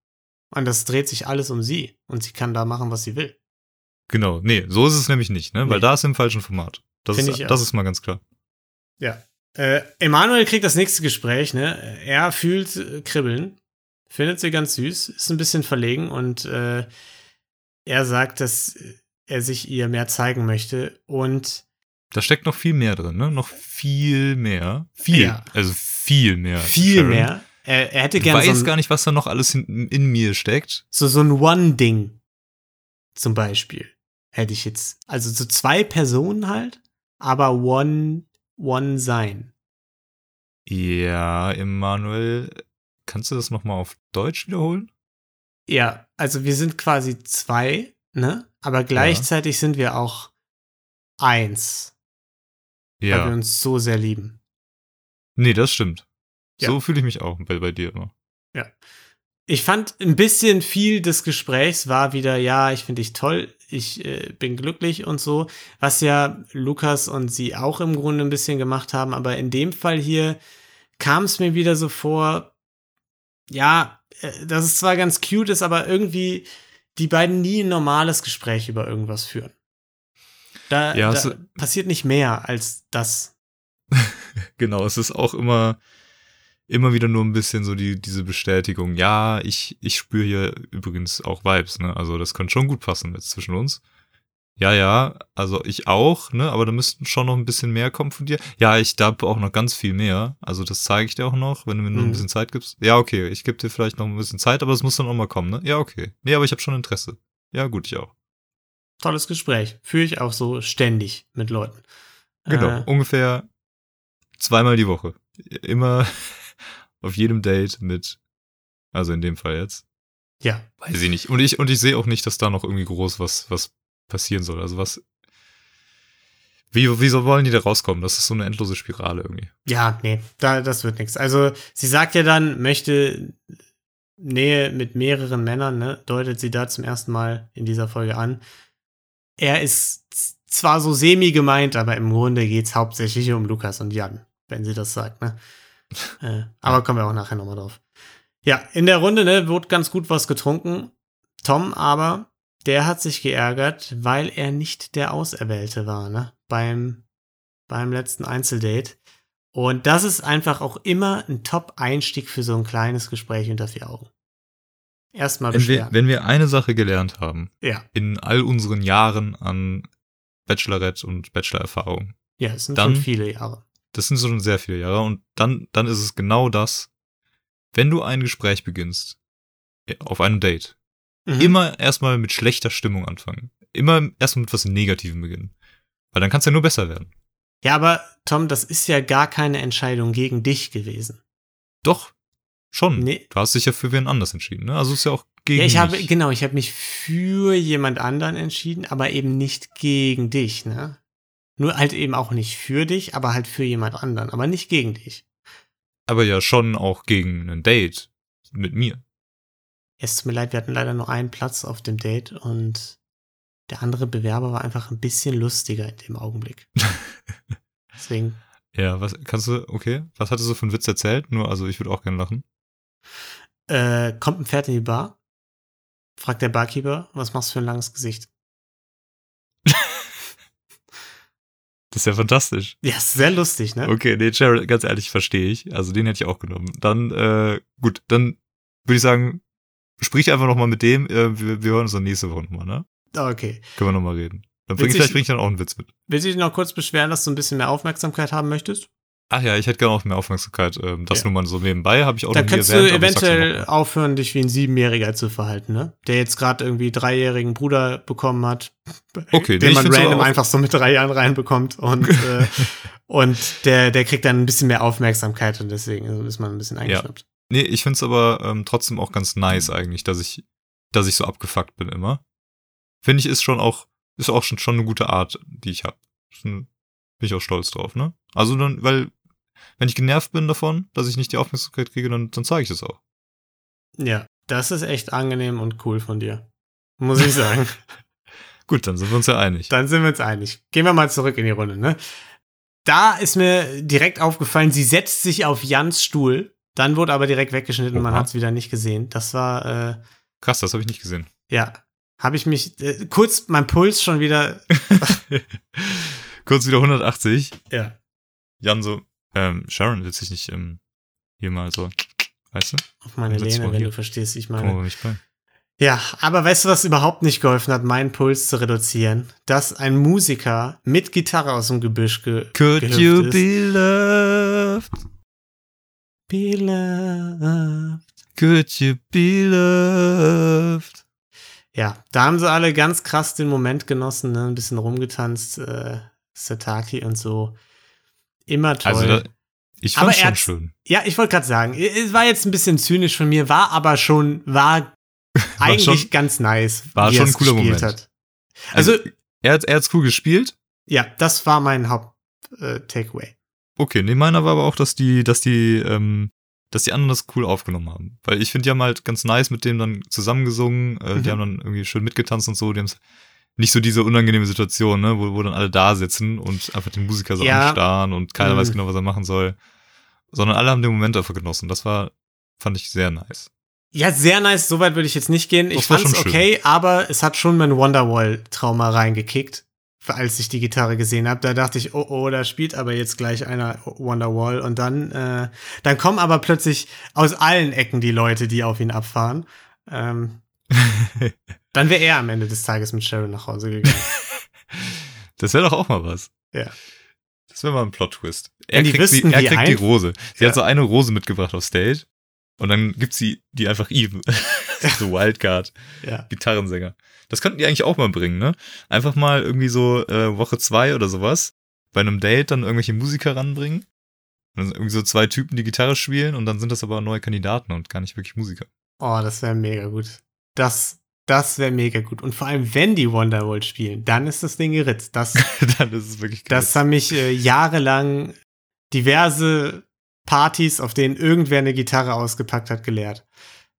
Und das dreht sich alles um sie. Und sie kann da machen, was sie will. Genau, nee, so ist es nämlich nicht, ne? Weil Nee. da ist im falschen Format. Das, Find ist, ich das ist mal ganz klar. Ja. Äh, Emanuel kriegt das nächste Gespräch, ne? Er fühlt äh, Kribbeln, findet sie ganz süß, ist ein bisschen verlegen und äh, er sagt, dass er sich ihr mehr zeigen möchte und Da steckt noch viel mehr drin, ne? Noch viel mehr. Viel. Ja. Also viel mehr. viel Sharon. mehr. Er, er hätte Ich gerne weiß so, ein- gar nicht, was da noch alles in, in mir steckt. so, so ein One-Ding zum Beispiel. Hätte ich jetzt. Also so zwei Personen halt, aber One, One sein. Ja, Emanuel, kannst du das nochmal auf Deutsch wiederholen? Ja, also wir sind quasi zwei, ne? Aber gleichzeitig sind wir auch eins, weil wir Ja. uns so sehr lieben. Nee, das stimmt. Ja. So fühle ich mich auch bei, bei dir immer. Ich fand ein bisschen viel des Gesprächs war wieder, ja, ich finde dich toll, ich äh, bin glücklich und so, was ja Lukas und sie auch im Grunde ein bisschen gemacht haben, aber in dem Fall hier kam es mir wieder so vor, ja, äh, dass es zwar ganz cute ist, aber irgendwie die beiden nie ein normales Gespräch über irgendwas führen. Da, Ja, da passiert nicht mehr als das. Genau, es ist auch immer, immer wieder nur ein bisschen so die, diese Bestätigung. Ja, ich, ich spüre hier übrigens auch Vibes, ne? Also das könnte schon gut passen jetzt zwischen uns. Ja, ja, also ich auch, ne? Aber da müssten schon noch ein bisschen mehr kommen von dir. Ja, ich da auch noch ganz viel mehr. Also das zeige ich dir auch noch, wenn du mir nur ein Mhm. bisschen Zeit gibst. Ja, okay, ich gebe dir vielleicht noch ein bisschen Zeit, aber es muss dann auch mal kommen, ne? Ja, okay. Nee, aber ich habe schon Interesse. Ja, gut, ich auch. Tolles Gespräch. Führe ich auch so ständig mit Leuten. Genau, Äh, ungefähr zweimal die Woche. Immer auf jedem Date mit, also in dem Fall jetzt. ja. Weiß ich nicht. Und ich, und ich sehe auch nicht, dass da noch irgendwie groß was, was passieren soll. Also was. Wie, wieso wollen die da rauskommen? Das ist so eine endlose Spirale irgendwie. Ja, nee, da, das wird nichts. Also, sie sagt ja dann, möchte Nähe mit mehreren Männern, ne, deutet sie da zum ersten Mal in dieser Folge an. Er ist zwar so semi gemeint, aber im Grunde geht's hauptsächlich um Lukas und Jan, wenn sie das sagt, ne? Äh, aber kommen wir auch nachher nochmal drauf. Ja, in der Runde, ne, wird ganz gut was getrunken. Tom aber, der hat sich geärgert, weil er nicht der Auserwählte war, ne? Beim, beim letzten Einzeldate. Und das ist einfach auch immer ein Top-Einstieg für so ein kleines Gespräch unter vier Augen. Erstmal Wenn wir, beschweren. wenn wir eine Sache gelernt haben, ja, in all unseren Jahren an Bachelorette und Bachelor-Erfahrung, ja, es sind Dann- schon viele Jahre. Das sind schon sehr viele Jahre, und dann, dann ist es genau das, wenn du ein Gespräch beginnst, äh, auf einem Date, Mhm. immer erstmal mit schlechter Stimmung anfangen. Immer erstmal mit was Negativem beginnen. Weil dann kann es ja nur besser werden. Ja, aber Tom, das ist ja gar keine Entscheidung gegen dich gewesen. Doch, schon. Nee. Du hast dich ja für wen anders entschieden, ne? Also ist ja auch gegen Ja, ich habe, mich. genau, ich habe mich für jemand anderen entschieden, aber eben nicht gegen dich, ne? Nur halt eben auch nicht für dich, aber halt für jemand anderen, aber nicht gegen dich. Aber ja schon auch gegen ein Date mit mir. Es tut mir leid, wir hatten leider nur einen Platz auf dem Date und der andere Bewerber war einfach ein bisschen lustiger in dem Augenblick. Deswegen, Ja, was kannst du, okay, was hattest du für einen Witz erzählt? Nur, also ich würde auch gerne lachen. äh, kommt ein Pferd in die Bar, fragt der Barkeeper, was machst du für ein langes Gesicht? Das ist ja fantastisch. Ja, ist sehr lustig, ne? Okay, nee, Jared, ganz ehrlich, verstehe ich. Also den hätte ich auch genommen. Dann, äh, gut, dann würde ich sagen, sprich einfach nochmal mit dem. Äh, wir, wir hören uns dann nächste Woche nochmal, ne? Okay. Können wir nochmal reden. Dann bring, Witzig. vielleicht bringe ich dann auch einen Witz mit. Willst du dich noch kurz beschweren, dass du ein bisschen mehr Aufmerksamkeit haben möchtest? Ach ja, ich hätte gerne auch mehr Aufmerksamkeit. Ähm, das Ja. nur mal so nebenbei, habe ich auch Da noch nie könntest erwähnt. du aber ich sag's eventuell aufhören, dich wie ein Siebenjähriger zu verhalten, ne? Der jetzt gerade irgendwie dreijährigen Bruder bekommen hat. Okay, nee, den ich man random einfach so mit drei Jahren reinbekommt und, äh, und der, der kriegt dann ein bisschen mehr Aufmerksamkeit und deswegen ist man ein bisschen eingeschnappt. Nee, ich find's aber ähm, trotzdem auch ganz nice eigentlich, dass ich, dass ich so abgefuckt bin immer. Finde ich, ist schon auch, ist auch schon, schon eine gute Art, die ich habe. Bin ich auch stolz drauf, ne? Also dann, weil, wenn ich genervt bin davon, dass ich nicht die Aufmerksamkeit kriege, dann, dann zeige ich das auch. Ja, das ist echt angenehm und cool von dir. Muss ich sagen. Gut, dann sind wir uns ja einig. Dann sind wir uns einig. Gehen wir mal zurück in die Runde, ne? Da ist mir direkt aufgefallen, sie setzt sich auf Jans Stuhl. Dann wurde aber direkt weggeschnitten, man Oha. hat es wieder nicht gesehen. Das war, äh, Krass, das habe ich nicht gesehen. ja, habe ich mich, äh, kurz mein Puls schon wieder, Kurz wieder 180. ja. Jan so, ähm, Sharon, willst du dich nicht ähm, hier mal so, weißt du? Auf meine Lehne, wenn hier. du verstehst, ich Komm meine. bei mich bei. Ja, aber weißt du, was überhaupt nicht geholfen hat, meinen Puls zu reduzieren? Dass ein Musiker mit Gitarre aus dem Gebüsch ge Could you ist. be loved? Be loved. Could you be loved? Ja, da haben sie alle ganz krass den Moment genossen, ne? ein bisschen rumgetanzt, äh, Sataki und so. Immer toll. Also, da, ich er schon schön. ja, ich wollte gerade sagen, es war jetzt ein bisschen zynisch von mir, war aber schon, war, eigentlich schon- ganz nice. war wie schon ein cooler Moment. Hat. Also, er hat hat's cool gespielt. ja, das war mein Haupt-Takeaway. Okay, nee, meiner war aber auch, dass die, dass die, ähm, dass die anderen das cool aufgenommen haben. Weil ich finde, die haben halt ganz nice mit dem dann zusammengesungen, äh, Mhm. die haben dann irgendwie schön mitgetanzt und so, die haben's nicht so diese unangenehme Situation, ne, wo, wo dann alle da sitzen und einfach den Musiker so Ja. anstarren und keiner Mhm. weiß genau, was er machen soll. Sondern alle haben den Moment einfach genossen. Das war, fand ich sehr nice. Ja, sehr nice, soweit würde ich jetzt nicht gehen. Ich Das war fand's schön. okay, aber es hat schon mein Wonderwall-Trauma reingekickt, als ich die Gitarre gesehen habe. Da dachte ich, oh oh, da spielt aber jetzt gleich einer Wonderwall. Und dann, äh, dann kommen aber plötzlich aus allen Ecken die Leute, die auf ihn abfahren. Ähm, dann wäre er am Ende des Tages mit Sharon nach Hause gegangen. Das wäre doch auch mal was. Ja. Das wäre mal ein Plot-Twist. Er Wenn die kriegt, wüssten, die, er kriegt ein- die Rose. Sie Ja. hat so eine Rose mitgebracht auf Stage und dann gibt sie die einfach ihm. so Wildcard, ja. Gitarrensänger. Das könnten die eigentlich auch mal bringen, ne? Einfach mal irgendwie so äh, Woche zwei oder sowas bei einem Date dann irgendwelche Musiker ranbringen. Und dann sind irgendwie so zwei Typen, die Gitarre spielen und dann sind das aber neue Kandidaten und gar nicht wirklich Musiker. Oh, das wäre mega gut. Das, das wäre mega gut. Und vor allem, wenn die Wonderwall spielen, dann ist das Ding geritzt. Das, dann ist es wirklich geil. Das haben mich äh, jahrelang diverse Partys, auf denen irgendwer eine Gitarre ausgepackt hat, gelehrt.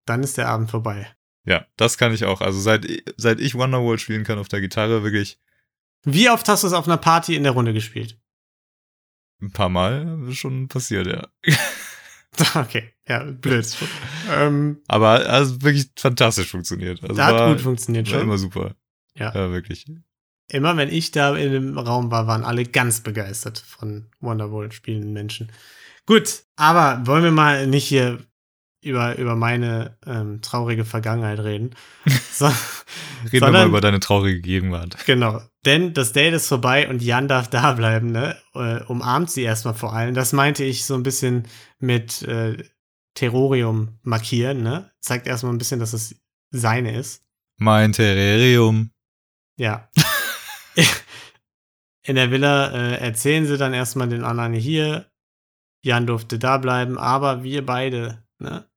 Dann ist der Abend vorbei. Ja, das kann ich auch. Also seit, seit ich Wonderwall spielen kann auf der Gitarre, wirklich Wie oft hast du es auf einer Party in der Runde gespielt? ein paar Mal schon passiert, ja. Okay, ja, blöd. ähm, Aber also wirklich fantastisch funktioniert. Also da hat gut funktioniert war schon. immer super. Ja. Ja, wirklich. Immer wenn ich da in dem Raum war, waren alle ganz begeistert von Wonderwall spielenden Menschen. Gut, aber wollen wir mal nicht hier über, über meine ähm, traurige Vergangenheit reden. so, Reden wir mal über deine traurige Gegenwart. Genau. Denn das Date ist vorbei und Jan darf da bleiben, ne? Äh, umarmt sie erstmal vor allem. Das meinte ich so ein bisschen mit äh, Terrorium markieren, ne? Zeigt erstmal ein bisschen, dass es seine ist. Mein Terrarium. Ja. In der Villa äh, erzählen sie dann erstmal den anderen hier. Jan durfte da bleiben, aber wir beide, ne?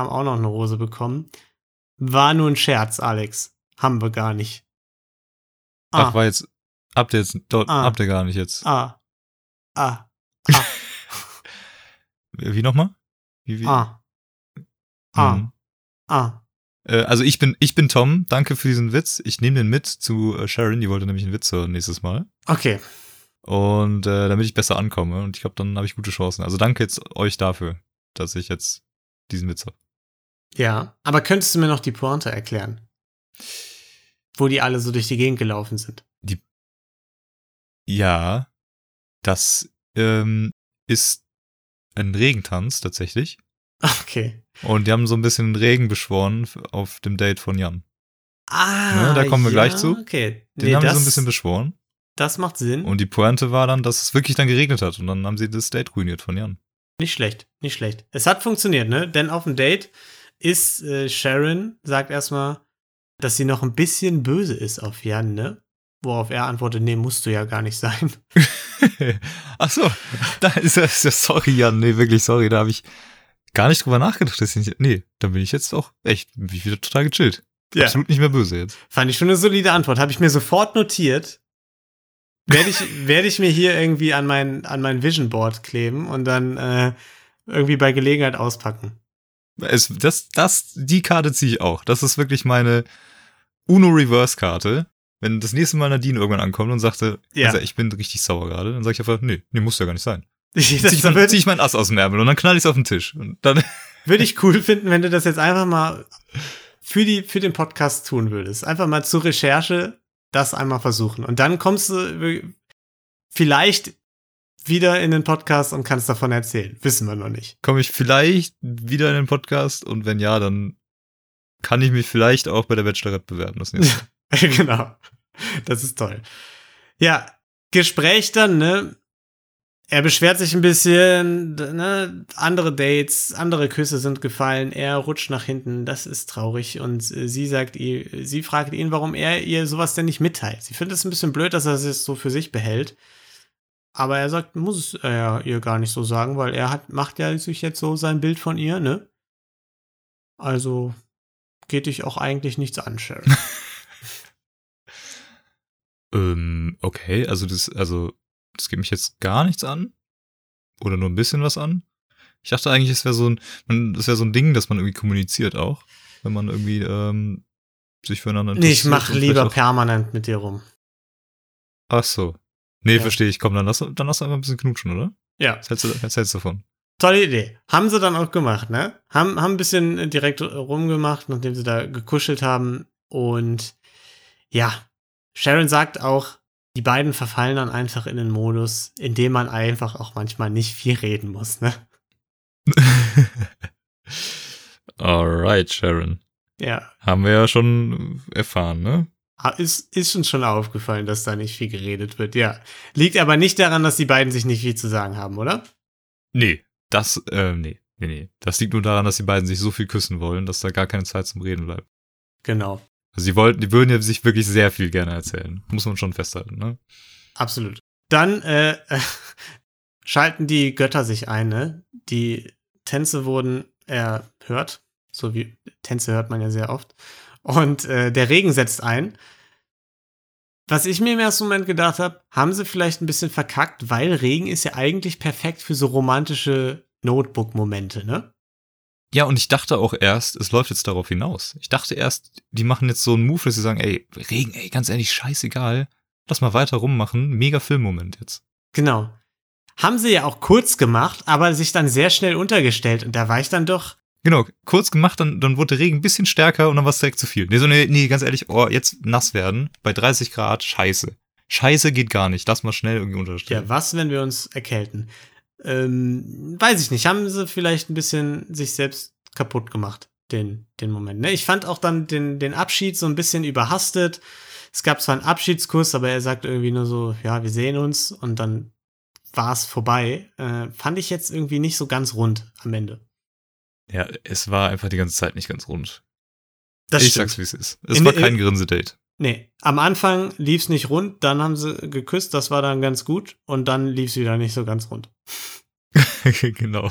Haben auch noch eine Rose bekommen. War nur ein Scherz, Alex. Haben wir gar nicht. Ach, war jetzt, habt ihr jetzt, dort, Ah. habt ihr gar nicht jetzt. Ah. Ah. Wie nochmal? Wie, wie? Ah. Ah. Mhm. Ah. Äh, also ich bin, ich bin Tom. Danke für diesen Witz. Ich nehme den mit zu äh, Sharon. Die wollte nämlich einen Witz hören nächstes Mal. Okay. Und äh, damit ich besser ankomme. Und ich glaube, dann habe ich gute Chancen. Also danke jetzt euch dafür, dass ich jetzt diesen Witz habe. Ja. Aber könntest du mir noch die Pointe erklären? Wo die alle so durch die Gegend gelaufen sind. Ja, das ähm, ist ein Regentanz tatsächlich. Okay. Und die haben so ein bisschen Regen beschworen auf dem Date von Jan. Ah. Ne, da kommen wir gleich zu. Okay. Den Nee, haben das, sie so ein bisschen beschworen. das macht Sinn. Und die Pointe war dann, dass es wirklich dann geregnet hat. Und dann haben sie das Date ruiniert von Jan. Nicht schlecht, nicht schlecht. Es hat funktioniert, ne? Denn auf dem Date ist äh, Sharon, sagt erstmal, dass sie noch ein bisschen böse ist auf Jan, ne? Worauf er antwortet, nee, musst du ja gar nicht sein. Ach so, da ist das, ja, sorry Jan, nee, wirklich sorry, da habe ich gar nicht drüber nachgedacht. Dass ich nicht, nee, dann bin ich jetzt auch echt bin ich wieder total gechillt. Absolut nicht mehr böse jetzt. Fand ich schon eine solide Antwort. Habe ich mir sofort notiert. Werde ich, werde ich mir hier irgendwie an mein, an mein Vision Board kleben und dann äh, irgendwie bei Gelegenheit auspacken. Es, das, das, die Karte ziehe ich auch. Das ist wirklich meine Uno-Reverse-Karte. Wenn das nächste Mal Nadine irgendwann ankommt und sagte, Ja. also ich bin richtig sauer gerade, dann sage ich einfach, nee, nee, muss ja gar nicht sein. Das Zieh ich, mein, würde zieh ich mein Ass aus dem Ärmel und dann knall ich es auf den Tisch. Und dann, würd ich cool finden, wenn du das jetzt einfach mal für, die, für den Podcast tun würdest. Einfach mal zur Recherche das einmal versuchen. Und dann kommst du vielleicht wieder in den Podcast und kannst davon erzählen. Wissen wir noch nicht. komme ich vielleicht wieder in den Podcast und wenn ja, dann kann ich mich vielleicht auch bei der Bachelorette bewerben. Das nächste genau. Das ist toll. Ja, Gespräch dann, ne? Er beschwert sich ein bisschen, ne? Andere Dates, andere Küsse sind gefallen, er rutscht nach hinten, das ist traurig. Und äh, sie sagt ihr, sie fragt ihn, warum er ihr sowas denn nicht mitteilt. Sie findet es ein bisschen blöd, dass er es so für sich behält. Aber er sagt, muss es er ihr gar nicht so sagen, weil er hat, macht ja sich jetzt so sein Bild von ihr, ne? Also geht dich auch eigentlich nichts an, Sharon. ähm, okay, also das, also, das geht mich jetzt gar nichts an. Oder nur ein bisschen was an. Ich dachte eigentlich, es wäre so ein, das wäre so ein Ding, dass man irgendwie kommuniziert auch. Wenn man irgendwie, ähm, sich füreinander Nee, ich interessiert mach und lieber permanent mit dir rum. Ach so. Nee, Ja. verstehe ich. Komm, dann lass, dann lass einfach ein bisschen knutschen, oder? Ja. Was hältst du, was hältst du davon? Tolle Idee. Haben sie dann auch gemacht, ne? Haben, haben ein bisschen direkt rumgemacht, nachdem sie da gekuschelt haben. Und ja, Sharon sagt auch, die beiden verfallen dann einfach in den Modus, in dem man einfach auch manchmal nicht viel reden muss, ne? Alright, Sharon. Ja. Haben wir ja schon erfahren, ne? Ah, Ist, ist uns schon aufgefallen, dass da nicht viel geredet wird, ja. Liegt aber nicht daran, dass die beiden sich nicht viel zu sagen haben, oder? Nee. Das, äh, nee, nee, nee. Das liegt nur daran, dass die beiden sich so viel küssen wollen, dass da gar keine Zeit zum Reden bleibt. Genau. Also sie wollten, die würden ja sich wirklich sehr viel gerne erzählen. Muss man schon festhalten, ne? Absolut. Dann äh, schalten die Götter sich ein, ne? Die Tänze wurden erhört. So wie Tänze hört man ja sehr oft. Und äh, der Regen setzt ein. Was ich mir im ersten Moment gedacht habe, haben sie vielleicht ein bisschen verkackt, weil Regen ist ja eigentlich perfekt für so romantische Notebook-Momente, ne? Ja, und ich dachte auch erst, es läuft jetzt darauf hinaus. Ich dachte erst, die machen jetzt so einen Move, dass sie sagen, ey, Regen, ey, ganz ehrlich, scheißegal. Lass mal weiter rummachen. Mega Filmmoment jetzt. Genau. Haben sie ja auch kurz gemacht, aber sich dann sehr schnell untergestellt. Und da war ich dann doch, Genau, kurz gemacht, dann, dann wurde der Regen ein bisschen stärker und dann war es direkt zu viel. Nee, so, nee, nee, ganz ehrlich, oh, jetzt nass werden, bei 30 Grad, scheiße. Scheiße geht gar nicht, lass mal schnell irgendwie unterstellen. ja, was, wenn wir uns erkälten? Ähm, weiß ich nicht. Haben sie vielleicht ein bisschen sich selbst kaputt gemacht, den, den Moment. Ne? Ich fand auch dann den, den Abschied so ein bisschen überhastet. Es gab zwar einen Abschiedskurs, aber er sagt irgendwie nur so, ja, wir sehen uns und dann war es vorbei. Äh, fand ich jetzt irgendwie nicht so ganz rund am Ende. Ja, es war einfach die ganze Zeit nicht ganz rund. Das ich stimmt. sag's, wie es ist. Es In- war kein Grinsedate. Nee, am Anfang lief's nicht rund, dann haben sie geküsst, das war dann ganz gut und dann lief's wieder nicht so ganz rund. genau.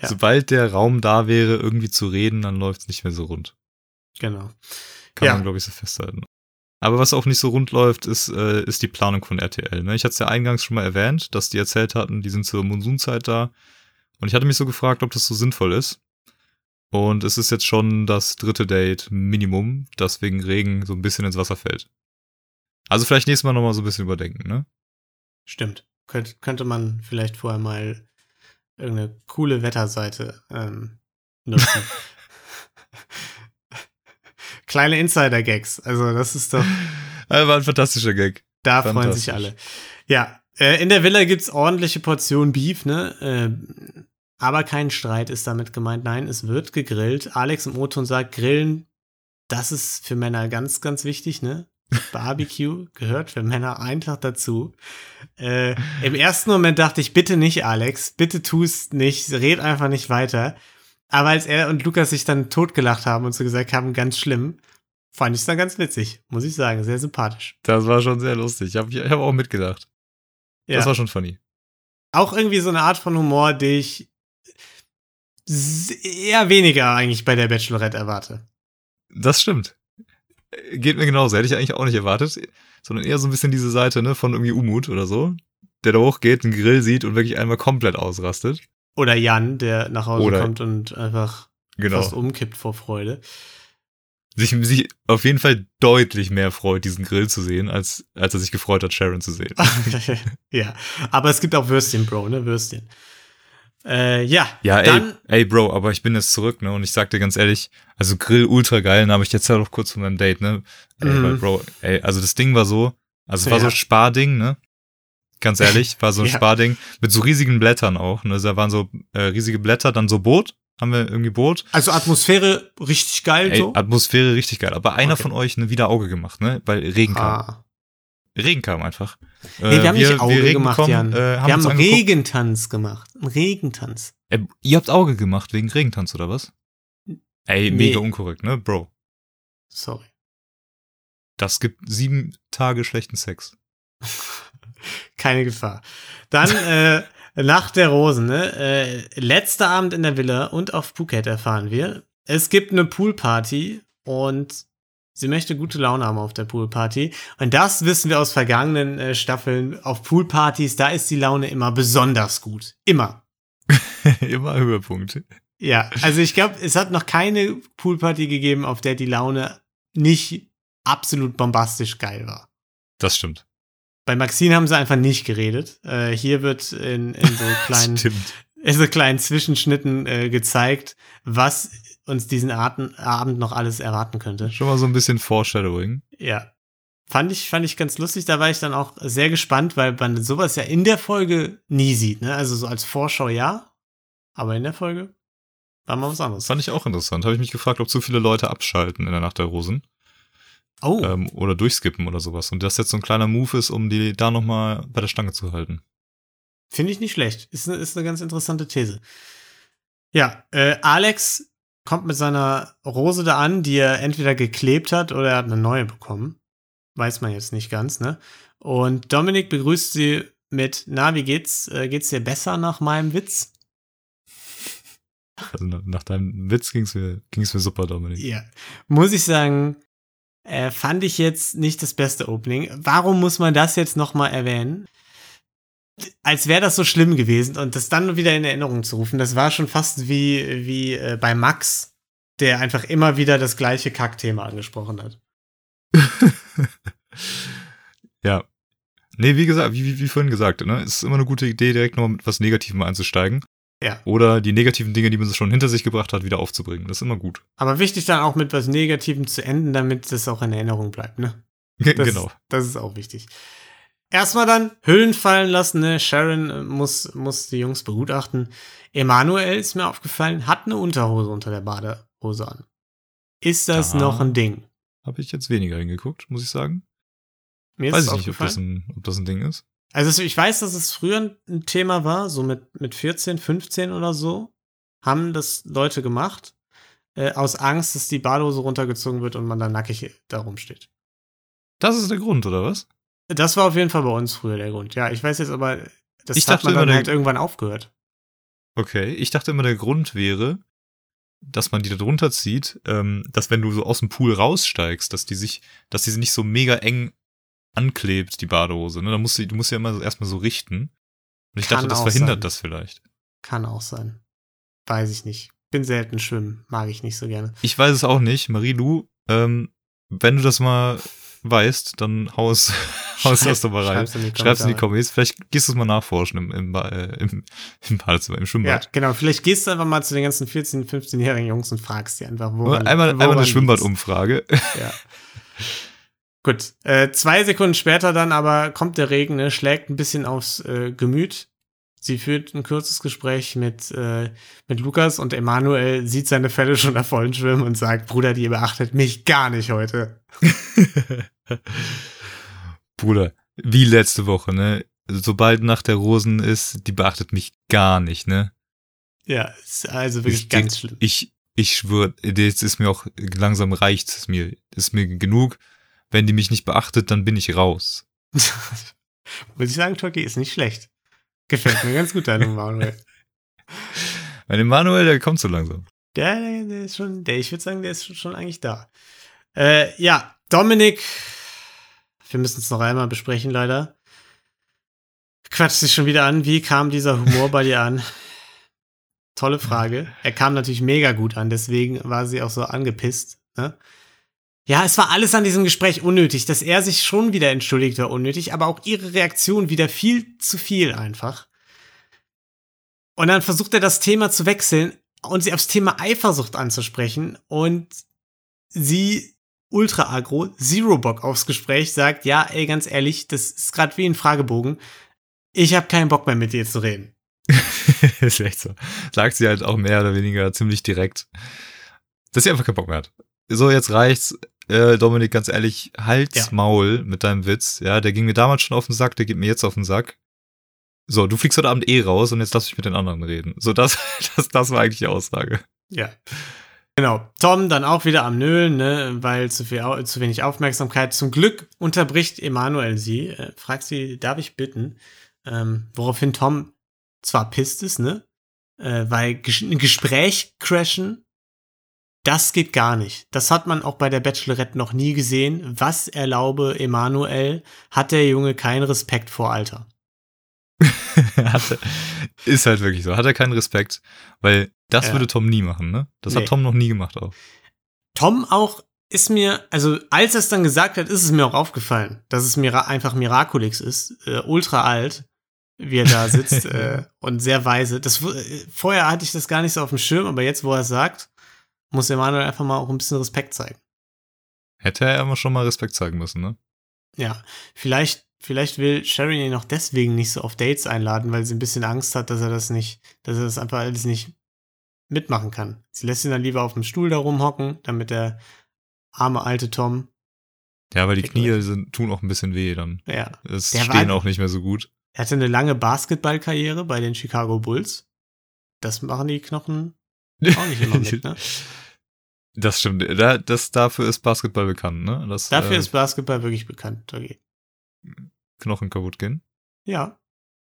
Ja. Sobald der Raum da wäre, irgendwie zu reden, dann läuft's nicht mehr so rund. Genau. Kann Ja. man, glaube ich, so festhalten. Aber was auch nicht so rund läuft, ist, äh, ist die Planung von RTL. Ne? Ich hatte es ja eingangs schon mal erwähnt, dass die erzählt hatten, die sind zur Monsunzeit da. Und ich hatte mich so gefragt, ob das so sinnvoll ist. Und es ist jetzt schon das dritte Date Minimum, das wegen Regen so ein bisschen ins Wasser fällt. Also vielleicht nächstes Mal nochmal so ein bisschen überdenken, ne? Stimmt. Könnt, könnte man vielleicht vorher mal irgendeine coole Wetterseite ähm, nutzen. Kleine Insider-Gags. Also, das ist doch, Also war ein fantastischer Gag. da freuen sich alle. Ja, äh, in der Villa gibt's ordentliche Portionen Beef, ne? Aber kein Streit ist damit gemeint. Nein, es wird gegrillt. Alex im O-Ton sagt, Grillen, das ist für Männer ganz, ganz wichtig, ne? Barbecue gehört für Männer einfach dazu. Äh, Im ersten Moment dachte ich, bitte nicht, Alex, bitte tust nicht, red einfach nicht weiter. Aber als er und Lukas sich dann totgelacht haben und so gesagt haben, ganz schlimm, fand ich es dann ganz witzig, muss ich sagen, sehr sympathisch. Das war schon sehr lustig. Ich habe ich hab auch mitgedacht. Ja. Das war schon funny. auch irgendwie so eine Art von Humor, die ich eher weniger eigentlich bei der Bachelorette erwarte. Das stimmt. Geht mir genauso. Hätte ich eigentlich auch nicht erwartet. Sondern eher so ein bisschen diese Seite, ne, von irgendwie Umut oder so. Der da hochgeht, einen Grill sieht und wirklich einmal komplett ausrastet. Oder Jan, der nach Hause Oder- kommt und einfach Genau. fast umkippt vor Freude. Sich, sich auf jeden Fall deutlich mehr freut, diesen Grill zu sehen, als, als er sich gefreut hat, Sharon zu sehen. ja, aber es gibt auch Würstchen, Bro, ne? Würstchen. Äh, ja, Ja, ey, ey, Bro, aber ich bin jetzt zurück, ne? Und ich sag dir ganz ehrlich, also Grill ultra geil, dann habe ich jetzt ja noch kurz von meinem Date, ne? Ey, Mhm. weil, Bro, ey, also das Ding war so, also es war Ja. so ein Sparding, ne? Ganz ehrlich, war so ein Ja. Sparding mit so riesigen Blättern auch, ne? Da waren so äh, riesige Blätter, dann so Boot, haben wir irgendwie Boot. also Atmosphäre richtig geil Ey, so. Atmosphäre richtig geil. Aber einer Okay. von euch ne, wieder Auge gemacht, ne? Weil Regen kam. Regen kam einfach. Nee, wir haben nicht Auge Regen gemacht, kommen, Jan. Äh, haben wir haben angeguckt. Regentanz gemacht. Einen Regentanz. Äh, ihr habt Auge gemacht wegen Regentanz, oder was? Ey, Nee. mega unkorrekt, ne? Bro. Sorry. Das gibt sieben Tage schlechten Sex. Keine Gefahr. Dann äh, Nacht der Rosen, ne? Äh, letzter Abend in der Villa und auf Phuket erfahren wir. Es gibt eine Poolparty und sie möchte gute Laune haben auf der Poolparty. Und das wissen wir aus vergangenen äh, Staffeln. Auf Poolpartys, da ist die Laune immer besonders gut. Immer. Immer Höhepunkt. Ja, also ich glaube, es hat noch keine Poolparty gegeben, auf der die Laune nicht absolut bombastisch geil war. Das stimmt. Bei Maxine haben sie einfach nicht geredet. Äh, hier wird in, in so kleinen Stimmt. so kleinen Zwischenschnitten äh, gezeigt, was uns diesen Atem, Abend noch alles erwarten könnte. Schon mal so ein bisschen Foreshadowing. Ja. Fand ich, fand ich ganz lustig. Da war ich dann auch sehr gespannt, weil man sowas ja in der Folge nie sieht. Ne? Also so als Vorschau ja, aber in der Folge war mal was anderes. Fand ich auch interessant. Habe ich mich gefragt, ob zu viele Leute abschalten in der Nacht der Rosen. Oh, Ähm, oder durchskippen oder sowas. Und das jetzt so ein kleiner Move ist, um die da nochmal bei der Stange zu halten. finde ich nicht schlecht. Ist, ne, ist eine ganz interessante These. Ja, äh, Alex kommt mit seiner Rose da an, die er entweder geklebt hat oder er hat eine neue bekommen. Weiß man jetzt nicht ganz, ne? Und Dominik begrüßt sie mit, na, wie geht's? Äh, geht's dir besser nach meinem Witz? Also nach, deinem Witz ging's mir, ging's mir super, Dominik. Ja. Muss ich sagen, äh, fand ich jetzt nicht das beste Opening. Warum muss man das jetzt nochmal erwähnen? Als wäre das so schlimm gewesen und das dann wieder in Erinnerung zu rufen, das war schon fast wie, wie äh, bei Max, der einfach immer wieder das gleiche Kackthema angesprochen hat. ja. Nee, wie gesagt, wie, wie, vorhin gesagt, ne, es ist immer eine gute Idee, direkt nochmal mit was Negativem einzusteigen. Ja. Oder die negativen Dinge, die man schon hinter sich gebracht hat, wieder aufzubringen. Das ist immer gut. Aber wichtig dann auch mit was Negativem zu enden, damit das auch in Erinnerung bleibt, ne? Das, genau. Das ist auch wichtig. Erstmal dann Hüllen fallen lassen, ne? Sharon äh, muss, muss die Jungs begutachten. Emanuel ist mir aufgefallen, hat eine Unterhose unter der Badehose an. Ist das Da noch ein Ding? Habe ich jetzt weniger hingeguckt, muss ich sagen. Mir Weiß ich nicht, ob das, ein, ob das ein Ding ist. Also ich weiß, dass es früher ein Thema war, so mit, mit 14, 15 oder so, haben das Leute gemacht, äh, aus Angst, dass die Badehose runtergezogen wird und man dann nackig da rumsteht. Das ist der Grund, oder was? Das war auf jeden Fall bei uns früher der Grund. Ja, ich weiß jetzt aber, das Ich hat dachte man immer, dann halt irgendwann aufgehört. Okay, ich dachte immer, der Grund wäre, dass man die da drunter zieht, ähm, dass wenn du so aus dem Pool raussteigst, dass die sich, dass die sich nicht so mega eng anklebt, die Badehose. Ne? Da musst du, du musst ja immer so, erstmal so richten. Und ich Kann dachte, das verhindert sein. das vielleicht. Kann auch sein. Weiß ich nicht. Bin selten schwimmen, mag ich nicht so gerne. Ich weiß es auch nicht. Marie, du, ähm, wenn du das mal weißt, dann hau es, hau es das doch mal rein. Schreib's in die. Comments. Vielleicht gehst du es mal nachforschen im, im, äh, im, im Badezimmer, im Ja, Schwimmbad. genau. Vielleicht gehst du einfach mal zu den ganzen 14-, 15-jährigen Jungs und fragst die einfach, wo. einmal einmal eine Schwimmbadumfrage. Ja. Gut. Äh, zwei Sekunden später dann aber kommt der Regen, ne, schlägt ein bisschen aufs äh, Gemüt. Sie führt ein kurzes Gespräch mit, äh, mit Lukas und Emanuel sieht seine Fälle schon da vollen schwimmen und sagt, Bruder, die beachtet mich gar nicht heute. Bruder, wie letzte Woche, ne? Sobald nach der Rosen ist, die beachtet mich gar nicht, ne? Ja, ist also wirklich ich, ganz schlimm. Ich, ich schwör, jetzt ist mir auch langsam reicht es mir. Ist mir genug. Wenn die mich nicht beachtet, dann bin ich raus. Muss ich sagen, Toki ist nicht schlecht. Gefällt mir ganz gut, dein Emanuel. Mein Emanuel, der kommt so langsam. Der, der, der ist schon, der, ich würde sagen, der ist schon eigentlich da. Äh, ja, Dominik, wir müssen es noch einmal besprechen, leider. Quatscht sich schon wieder an. Wie kam dieser Humor bei dir an? Tolle Frage. Er kam natürlich mega gut an, deswegen war sie auch so angepisst. Ne? Ja, es war alles an diesem Gespräch unnötig. Dass er sich schon wieder entschuldigt, war unnötig, aber auch ihre Reaktion wieder viel zu viel einfach. Und dann versucht er das Thema zu wechseln und sie aufs Thema Eifersucht anzusprechen und sie ultra aggro, Zero Bock aufs Gespräch, sagt, ja, ey, ganz ehrlich, das ist gerade wie ein Fragebogen. Ich habe keinen Bock mehr mit dir zu reden. ist echt so. Sagt sie halt auch mehr oder weniger ziemlich direkt, dass sie einfach keinen Bock mehr hat. So, jetzt reicht's. Äh, Dominik, ganz ehrlich, halt's Ja. Maul mit deinem Witz. Ja, der ging mir damals schon auf den Sack, der geht mir jetzt auf den Sack. So, du fliegst heute Abend eh raus und jetzt lass mich mit den anderen reden. So, das, das, das war eigentlich die Aussage. Ja. Genau. Tom dann auch wieder am Nölen, ne, weil zu, viel, zu wenig Aufmerksamkeit. Zum Glück unterbricht Emanuel sie, äh, fragt sie, darf ich bitten? Ähm, woraufhin Tom zwar pisst ist, ne, äh, weil ges ein Gespräch crashen, das geht gar nicht. Das hat man auch bei der Bachelorette noch nie gesehen. Was erlaube Emanuel, hat der Junge keinen Respekt vor Alter. Hatte, ist halt wirklich so. Hat er keinen Respekt, weil das Ja. würde Tom nie machen, ne? Das Nee. hat Tom noch nie gemacht auch. Tom auch ist mir, also als er es dann gesagt hat, ist es mir auch aufgefallen, dass es Mira einfach Miraculix ist, äh, ultra alt. wie er da sitzt äh, und sehr weise. Das, äh, vorher hatte ich das gar nicht so auf dem Schirm, aber jetzt, wo er es sagt, muss Emanuel einfach mal auch ein bisschen Respekt zeigen. Hätte er immer schon mal Respekt zeigen müssen, ne? Ja, vielleicht, vielleicht will Sharon ihn auch deswegen nicht so auf Dates einladen, weil sie ein bisschen Angst hat, dass er das nicht, dass er das einfach alles nicht mitmachen kann. Sie lässt ihn dann lieber auf dem Stuhl da rumhocken, damit der arme alte Tom, Ja, aber die Knie sind, tun auch ein bisschen weh dann. ja, Es Der stehen war- auch nicht mehr so gut. er hatte eine lange Basketballkarriere bei den Chicago Bulls. Das machen die Knochen auch nicht immer mit, ne? Das stimmt. Da, das, dafür ist Basketball bekannt, ne? Dass, Dafür äh, ist Basketball wirklich bekannt. Okay. Knochen kaputt gehen. Ja.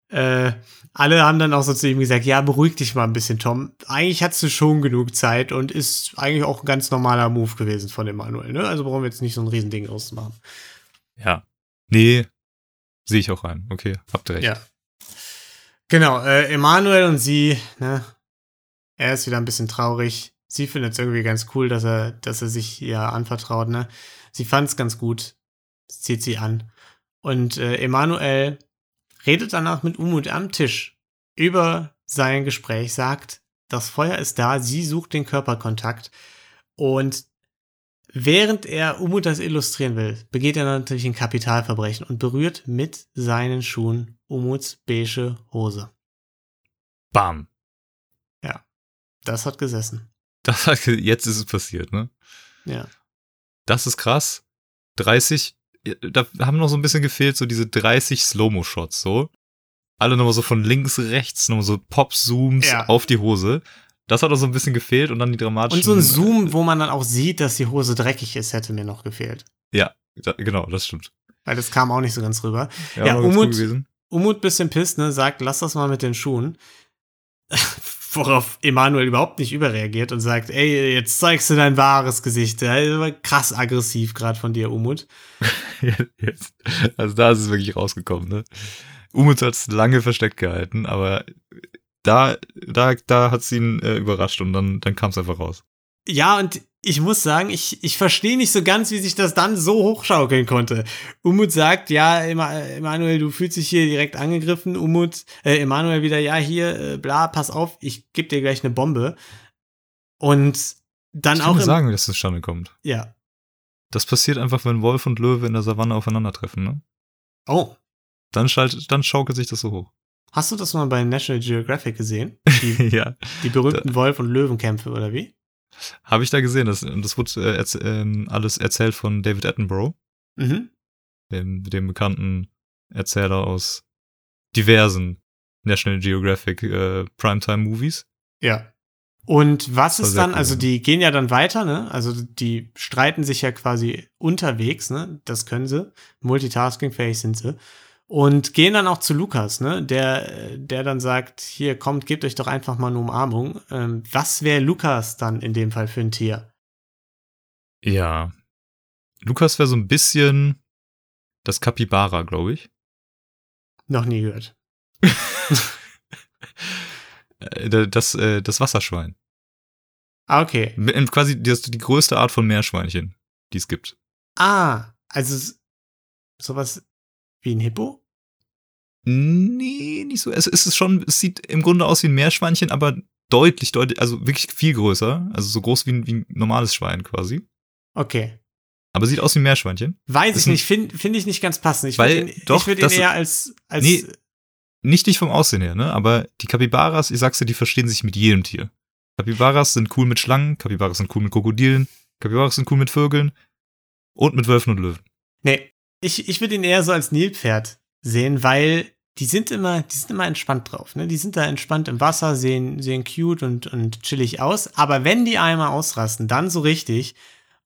Äh, alle haben dann auch so zu ihm gesagt, ja, beruhig dich mal ein bisschen, Tom. Eigentlich hast du schon genug Zeit und ist eigentlich auch ein ganz normaler Move gewesen von Emanuel, ne? Also brauchen wir jetzt nicht so ein Riesending auszumachen. Ja. Nee, sehe ich auch rein. Okay, habt ihr recht. Ja. Genau, äh, Emanuel und sie, ne? Er ist wieder ein bisschen traurig. Sie findet es irgendwie ganz cool, dass er, dass er sich ihr anvertraut, ne? Sie fand es ganz gut. Das zieht sie an. Und äh, Emanuel redet danach mit Umut am Tisch über sein Gespräch, sagt, das Feuer ist da, sie sucht den Körperkontakt. Und während er Umut das illustrieren will, begeht er natürlich ein Kapitalverbrechen und berührt mit seinen Schuhen Umuts beige Hose. Bam. Das hat gesessen. Das hat, jetzt ist es passiert, ne? Ja. Das ist krass. 30, da haben noch so ein bisschen gefehlt, so diese 30 Slow-Mo-Shots, so. Alle nochmal so von links, rechts, nochmal so Pop-Zooms Ja. auf die Hose. Das hat auch so ein bisschen gefehlt und dann die dramatischen. Und so ein Zoom, wo man dann auch sieht, dass die Hose dreckig ist, hätte mir noch gefehlt. Ja, da, genau, das stimmt. Weil das kam auch nicht so ganz rüber. Ja, Ja, Umut-. Umut bisschen pisst, ne, sagt, lass das mal mit den Schuhen. Worauf Emanuel überhaupt nicht überreagiert und sagt, ey, jetzt zeigst du dein wahres Gesicht. Krass aggressiv gerade von dir, Umut. Jetzt. Also da ist es wirklich rausgekommen, ne? Umut hat es lange versteckt gehalten, aber da, da, da hat sie ihn äh, überrascht und dann, dann kam es einfach raus. Ja, und ich muss sagen, ich, ich verstehe nicht so ganz, wie sich das dann so hochschaukeln konnte. Umut sagt, ja, Ema- Emanuel, du fühlst dich hier direkt angegriffen. Umut, äh, Emanuel wieder, ja, hier, äh, bla, pass auf, ich geb dir gleich eine Bombe. Und dann ich auch kann dir im, sagen, wie das zustande kommt. ja. Das passiert einfach, wenn Wolf und Löwe in der Savanne aufeinandertreffen, ne? Oh, Dann, schalt, dann schaukelt sich das so hoch. hast du das mal bei National Geographic gesehen? Die, ja, die berühmten Wolf- und Löwenkämpfe, oder wie? habe ich da gesehen. Das, das wurde äh, erz, ähm, alles erzählt von David Attenborough, Mhm. dem, dem bekannten Erzähler aus diversen National Geographic äh, Primetime-Movies. Ja. Und was ist dann, cool, also die gehen ja dann weiter, ne? Also die streiten sich ja quasi unterwegs, ne? Das können sie. Multitasking-fähig sind sie. Und gehen dann auch zu Lukas, ne? Der, der dann sagt, hier kommt, gebt euch doch einfach mal eine Umarmung. Ähm, was wäre Lukas dann in dem Fall für ein Tier? Ja. Lukas wäre so ein bisschen das Capybara, glaube ich. Noch nie gehört. Äh, Das, äh, das Wasserschwein. Ah, okay. Quasi das, die größte Art von Meerschweinchen, die es gibt. Ah, also sowas wie ein Hippo? Nee, nicht so. Es ist schon, es sieht im Grunde aus wie ein Meerschweinchen, aber deutlich, deutlich, also wirklich viel größer. Also so groß wie ein, wie ein normales Schwein quasi. Okay. Aber sieht aus wie ein Meerschweinchen. Weiß Ist ich ein- nicht, finde find ich nicht ganz passend. Ich Weil- würde ihn, doch, ich würd ihn eher als, als Nee. Nicht nicht vom Aussehen her, ne? Aber die Kapibaras, ich sag's dir, die verstehen sich mit jedem Tier. Kapibaras sind cool mit Schlangen, Kapibaras sind cool mit Krokodilen, Kapibaras sind cool mit Vögeln und mit Wölfen und Löwen. Nee, ich, ich würde ihn eher so als Nilpferd sehen, weil die sind immer, die sind immer entspannt drauf. Ne? Die sind da entspannt im Wasser, sehen, sehen cute und, und chillig aus. Aber wenn die einmal ausrasten, dann so richtig.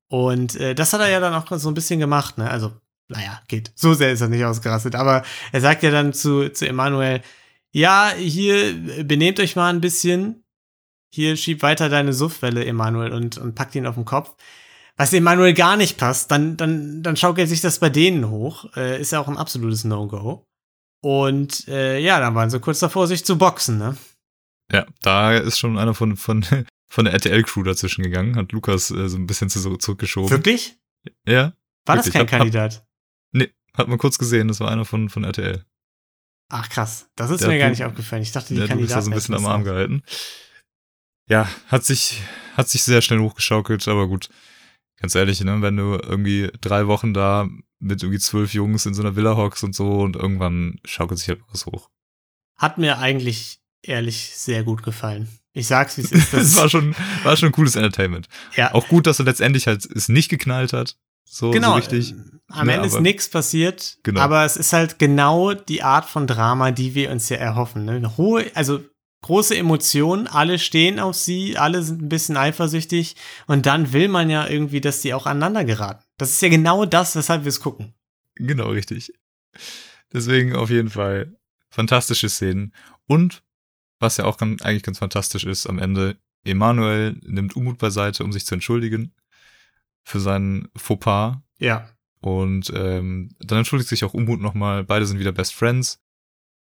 Und äh, das hat er ja dann auch so ein bisschen gemacht. Ne? Also, naja, geht. So sehr ist er nicht ausgerastet. Aber er sagt ja dann zu, zu Emanuel, ja, hier, benehmt euch mal ein bisschen. Hier, schieb weiter deine Suffwelle, Emanuel, und, und packt ihn auf den Kopf was Emanuel gar nicht passt, dann, dann, dann schaukelt sich das bei denen hoch. Äh, ist ja auch ein absolutes No-Go. Und äh, ja, dann waren sie kurz davor, sich zu boxen, ne? Ja, da ist schon einer von, von, von der RTL-Crew dazwischen gegangen, hat Lukas äh, so ein bisschen zu, zurückgeschoben. Wirklich? Ja, War das Wirklich, kein hab- hab- Kandidat? Hat man kurz gesehen, das war einer von, von RTL. Ach krass, das ist Der mir hat gar du- nicht aufgefallen. Ich dachte, die Kandidaten. da so ein bisschen am Arm gehalten. Ja, hat sich, hat sich sehr schnell hochgeschaukelt, aber gut. Ganz ehrlich, ne, wenn du irgendwie drei Wochen da mit irgendwie zwölf Jungs in so einer Villa hockst und so und irgendwann schaukelt sich halt was hoch. Hat mir eigentlich ehrlich sehr gut gefallen. Ich sag's, wie es ist. Das war schon, war schon ein cooles Entertainment. ja, Auch gut, dass er letztendlich halt es nicht geknallt hat. So, genau. so richtig. ähm, Am Ne, Ende ist nichts passiert, Genau. aber es ist halt genau die Art von Drama, die wir uns ja erhoffen. Ne? Hohe, also große Emotionen, alle stehen auf sie, alle sind ein bisschen eifersüchtig und dann will man ja irgendwie, dass die auch aneinander geraten. Das ist ja genau das, weshalb wir es gucken. Genau, richtig. Deswegen auf jeden Fall fantastische Szenen. Und was ja auch ganz, eigentlich ganz fantastisch ist, am Ende, Emanuel nimmt Umut beiseite, um sich zu entschuldigen für seinen Fauxpas. Ja, Und ähm, dann entschuldigt sich auch Umut nochmal. Beide sind wieder Best Friends.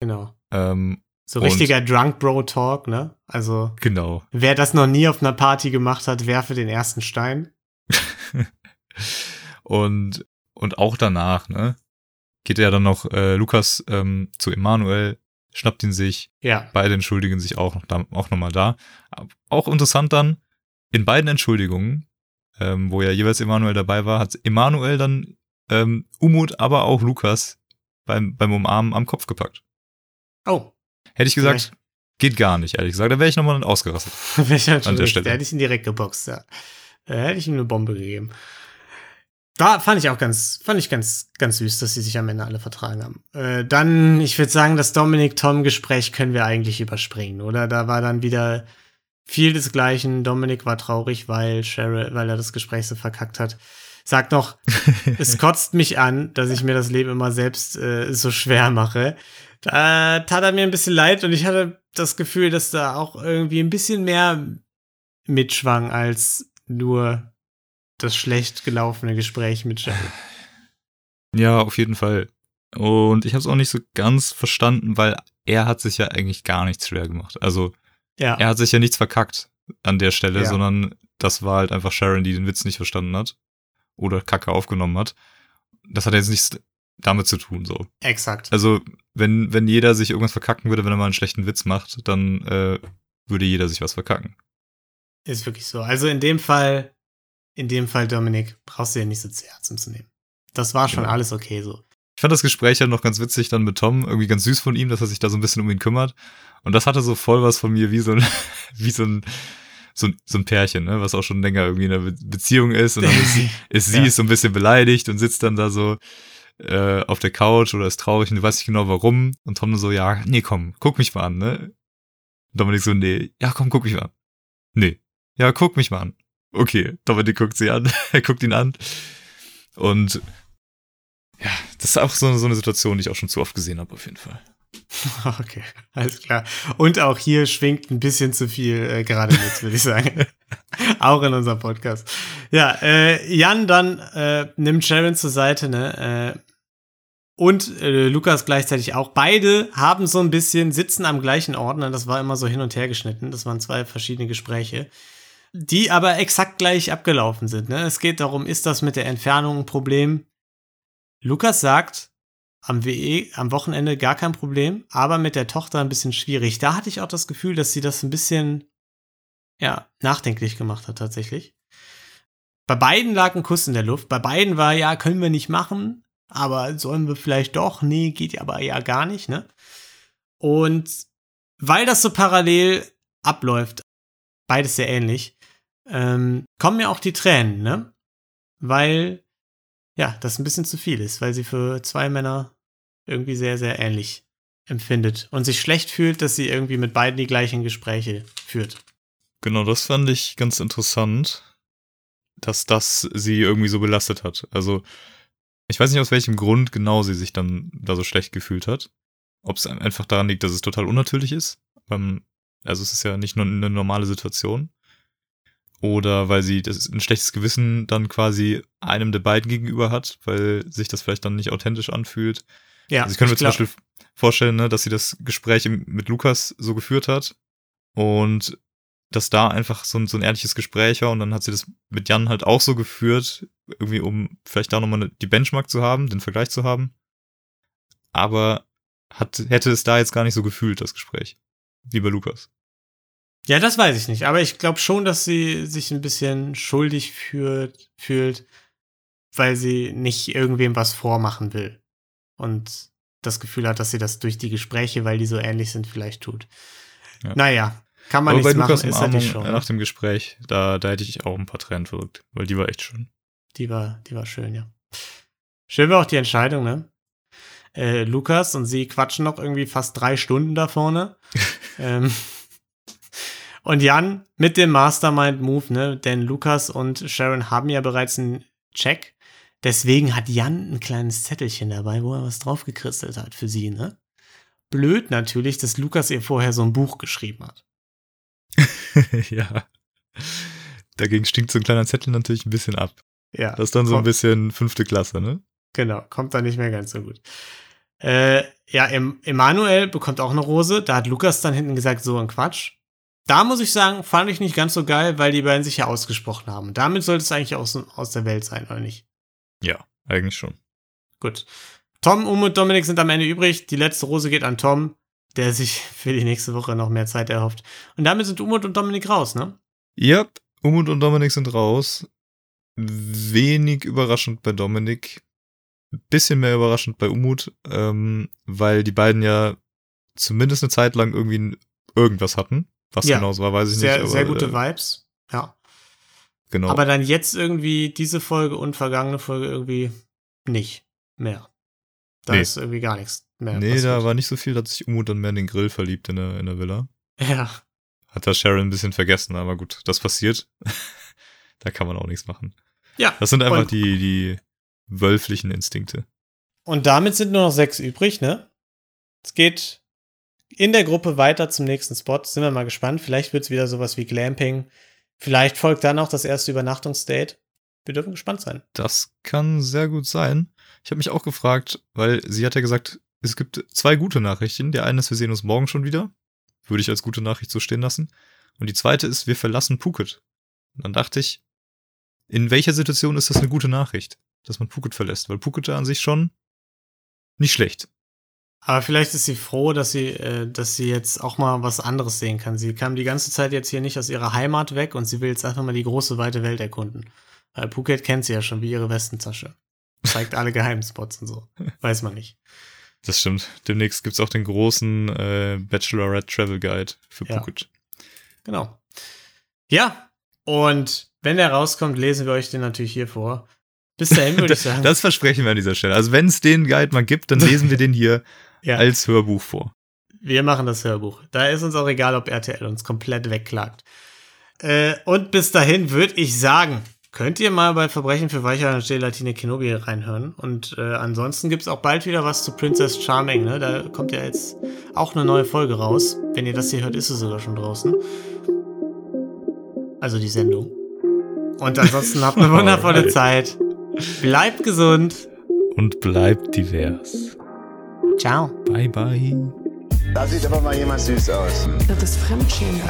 genau. Ähm, So richtiger Drunk Bro Talk, ne? Also, genau. wer das noch nie auf einer Party gemacht hat, werfe den ersten Stein. und, und auch danach, ne? Geht ja dann noch äh, Lukas ähm, zu Emanuel, schnappt ihn sich, Ja, Beide entschuldigen sich auch noch, da, auch nochmal da. Auch interessant dann, in beiden Entschuldigungen, ähm, wo ja jeweils Emanuel dabei war, hat Emanuel dann ähm, Umut, aber auch Lukas beim, beim Umarmen am Kopf gepackt. oh, Hätte ich gesagt, geht gar nicht, ehrlich gesagt. Da wäre ich nochmal ausgerastet. Welcher An der An Stelle. Der hätte ich ihn direkt geboxt, ja. Da hätte ich ihm eine Bombe gegeben. Da fand ich auch ganz, fand ich ganz, ganz süß, dass sie sich am Ende alle vertragen haben. Äh, dann, ich würde sagen, das Dominik-Tom-Gespräch können wir eigentlich überspringen, oder? Da war dann wieder viel desgleichen. Dominik war traurig, weil Cheryl, weil er das Gespräch so verkackt hat. Sagt noch, es kotzt mich an, dass ich mir das Leben immer selbst äh, so schwer mache. Da tat er mir ein bisschen leid und ich hatte das Gefühl, dass da auch irgendwie ein bisschen mehr mitschwang als nur das schlecht gelaufene Gespräch mit Cheryl. Ja, auf jeden Fall. Und ich habe es auch nicht so ganz verstanden, weil er hat sich ja eigentlich gar nichts schwer gemacht. Also Ja, er hat sich ja nichts verkackt an der Stelle, Ja. sondern das war halt einfach Sharon, die den Witz nicht verstanden hat oder Kacke aufgenommen hat. Das hat jetzt nichts damit zu tun, so. exakt. Also, wenn, wenn jeder sich irgendwas verkacken würde, wenn er mal einen schlechten Witz macht, dann äh, würde jeder sich was verkacken. Ist wirklich so. Also in dem Fall, in dem Fall, Dominik, brauchst du dir nicht so zu Herzen zu nehmen. Das war schon Genau. alles okay so. Ich fand das Gespräch ja noch ganz witzig dann mit Tom, irgendwie ganz süß von ihm, dass er sich da so ein bisschen um ihn kümmert. Und das hatte so voll was von mir wie so ein, wie so ein, so ein, so ein Pärchen, ne, was auch schon länger irgendwie in einer Be Beziehung ist. Und dann ist, ist sie Ja. ist so ein bisschen beleidigt und sitzt dann da so äh, auf der Couch oder ist traurig und du weißt nicht genau warum. Und Tom so, ja, nee, komm, guck mich mal an, ne? Und Dominik so, nee, ja, komm, guck mich mal an. Nee, ja, guck mich mal an. Okay, Dominik guckt sie an, er guckt ihn an. Und ja, das ist auch so, so eine Situation, die ich auch schon zu oft gesehen habe, auf jeden Fall. Okay, alles klar. Und auch hier schwingt ein bisschen zu viel äh, gerade mit, würde ich sagen. auch in unserem Podcast. Ja, äh, Jan dann äh, nimmt Sharon zur Seite, ne? Äh, und äh, Lukas gleichzeitig auch. Beide haben so ein bisschen, sitzen am gleichen Ort, ne? Das war immer so hin und her geschnitten. Das waren zwei verschiedene Gespräche, die aber exakt gleich abgelaufen sind. Ne? Es geht darum, ist das mit der Entfernung ein Problem? Lukas sagt, am WE, am Wochenende gar kein Problem, aber mit der Tochter ein bisschen schwierig. Da hatte ich auch das Gefühl, dass sie das ein bisschen, ja, nachdenklich gemacht hat, tatsächlich. Bei beiden lag ein Kuss in der Luft. Bei beiden war, ja, können wir nicht machen, aber sollen wir vielleicht doch? Nee, geht aber ja gar nicht, ne? Und weil das so parallel abläuft, beides sehr ähnlich, ähm, kommen mir auch die Tränen, ne? Weil, ja, das ein bisschen zu viel ist, weil sie für zwei Männer irgendwie sehr, sehr ähnlich empfindet und sich schlecht fühlt, dass sie irgendwie mit beiden die gleichen Gespräche führt. Genau, das fand ich ganz interessant, dass das sie irgendwie so belastet hat. Also, ich weiß nicht, aus welchem Grund genau sie sich dann da so schlecht gefühlt hat. Ob es einfach daran liegt, dass es total unnatürlich ist. Ähm, Also, es ist ja nicht nur eine normale Situation. Oder weil sie das ein schlechtes Gewissen dann quasi einem der beiden gegenüber hat, weil sich das vielleicht dann nicht authentisch anfühlt. Ja, Also ich könnte mir zum Beispiel vorstellen, ne, dass sie das Gespräch mit Lukas so geführt hat und dass da einfach so ein, so ein ehrliches Gespräch war und dann hat sie das mit Jan halt auch so geführt, irgendwie um vielleicht da nochmal die Benchmark zu haben, den Vergleich zu haben. Aber hat, hätte es da jetzt gar nicht so gefühlt, das Gespräch. Wie bei Lukas. Ja, das weiß ich nicht. Aber ich glaube schon, dass sie sich ein bisschen schuldig fühlt, fühlt, weil sie nicht irgendwem was vormachen will. Und das Gefühl hat, dass sie das durch die Gespräche, weil die so ähnlich sind, vielleicht tut. Ja. Naja, kann man Aber bei nichts machen, Lukas ist halt Umarmung die Show. nach dem Gespräch, da, da hätte ich auch ein paar Tränen verrückt, weil die war echt schön. Die war, die war schön, ja. Schön war auch die Entscheidung, ne? Äh, Lukas und sie quatschen noch irgendwie fast drei Stunden da vorne. ähm, und Jan mit dem Mastermind-Move, ne? Denn Lukas und Sharon haben ja bereits einen Check. Deswegen hat Jan ein kleines Zettelchen dabei, wo er was draufgekristelt hat für sie, ne? Blöd natürlich, dass Lukas ihr vorher so ein Buch geschrieben hat. ja. Dagegen stinkt so ein kleiner Zettel natürlich ein bisschen ab. Ja. Das ist dann so ein bisschen fünfte Klasse, ne? Genau, kommt dann nicht mehr ganz so gut. Äh, ja, em Emanuel bekommt auch eine Rose. Da hat Lukas dann hinten gesagt, so ein Quatsch. Da muss ich sagen, fand ich nicht ganz so geil, weil die beiden sich ja ausgesprochen haben. Und damit sollte es eigentlich aus, aus der Welt sein, oder nicht? Ja, eigentlich schon. Gut. Tom, Um und Dominik sind am Ende übrig. Die letzte Rose geht an Tom, der sich für die nächste Woche noch mehr Zeit erhofft. Und damit sind Umut und Dominik raus, ne? Yep, Umut und Dominik sind raus. Wenig überraschend bei Dominik. Bisschen mehr überraschend bei Umut, ähm, weil die beiden ja zumindest eine Zeit lang irgendwie irgendwas hatten. Was Ja. genau so war, weiß ich Sehr, nicht. sehr gute äh, Vibes. Ja. Genau. Aber dann jetzt irgendwie diese Folge und vergangene Folge irgendwie nicht mehr. Da Nee. ist irgendwie gar nichts mehr. nee, passiert. da war nicht so viel, da hat sich Umut dann mehr in den Grill verliebt in der, in der Villa. Ja, Hat da Sharon ein bisschen vergessen, aber gut, das passiert. da kann man auch nichts machen. ja. Das sind einfach Und- die, die wölflichen Instinkte. Und damit sind nur noch sechs übrig, ne? Es geht in der Gruppe weiter zum nächsten Spot. Sind wir mal gespannt. Vielleicht wird es wieder sowas wie Glamping. Vielleicht folgt dann auch das erste Übernachtungsdate. Wir dürfen gespannt sein. Das kann sehr gut sein. Ich habe mich auch gefragt, weil sie hat ja gesagt, es gibt zwei gute Nachrichten. Der eine ist, wir sehen uns morgen schon wieder. Würde ich als gute Nachricht so stehen lassen. Und die zweite ist, wir verlassen Phuket. Und dann dachte ich, in welcher Situation ist das eine gute Nachricht, dass man Phuket verlässt? Weil Phuket an sich schon nicht schlecht. Aber vielleicht ist sie froh, dass sie, äh, dass sie jetzt auch mal was anderes sehen kann. Sie kam die ganze Zeit jetzt hier nicht aus ihrer Heimat weg und sie will jetzt einfach mal die große, weite Welt erkunden. Weil Phuket kennt sie ja schon wie ihre Westentasche. Zeigt alle Geheimspots und so. Weiß man nicht. Das stimmt. Demnächst gibt's auch den großen äh, Bachelorette Travel Guide für Ja. Phuket. Genau. Ja, und wenn der rauskommt, lesen wir euch den natürlich hier vor. Bis dahin würde ich sagen. Das versprechen wir an dieser Stelle. Also wenn es den Guide mal gibt, dann lesen wir den hier ja, als Hörbuch vor. wir machen das Hörbuch. Da ist uns auch egal, ob RTL uns komplett wegklagt. Äh, und bis dahin würde ich sagen, könnt ihr mal bei Verbrechen für Weicher und Gelatine Kenobi reinhören. Und äh, ansonsten gibt es auch bald wieder was zu Princess Charming. Ne? Da kommt ja jetzt auch eine neue Folge raus. Wenn ihr das hier hört, ist sie sogar schon draußen. Also die Sendung. Und ansonsten habt eine wundervolle. Zeit. Bleibt gesund. Und bleibt divers. Ciao. Bye, bye. Da sieht aber mal jemand süß aus. Das ist Fremdschämen.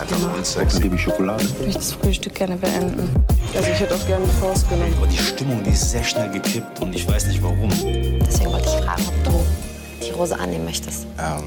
Sex. Baby Schokolade. Ich möchte das Frühstück gerne beenden. Also ich hätte auch gerne eine Faust genommen. Aber die Stimmung, die ist sehr schnell gekippt und ich weiß nicht warum. Deswegen wollte ich fragen, ob du die Rose annehmen möchtest. Ähm,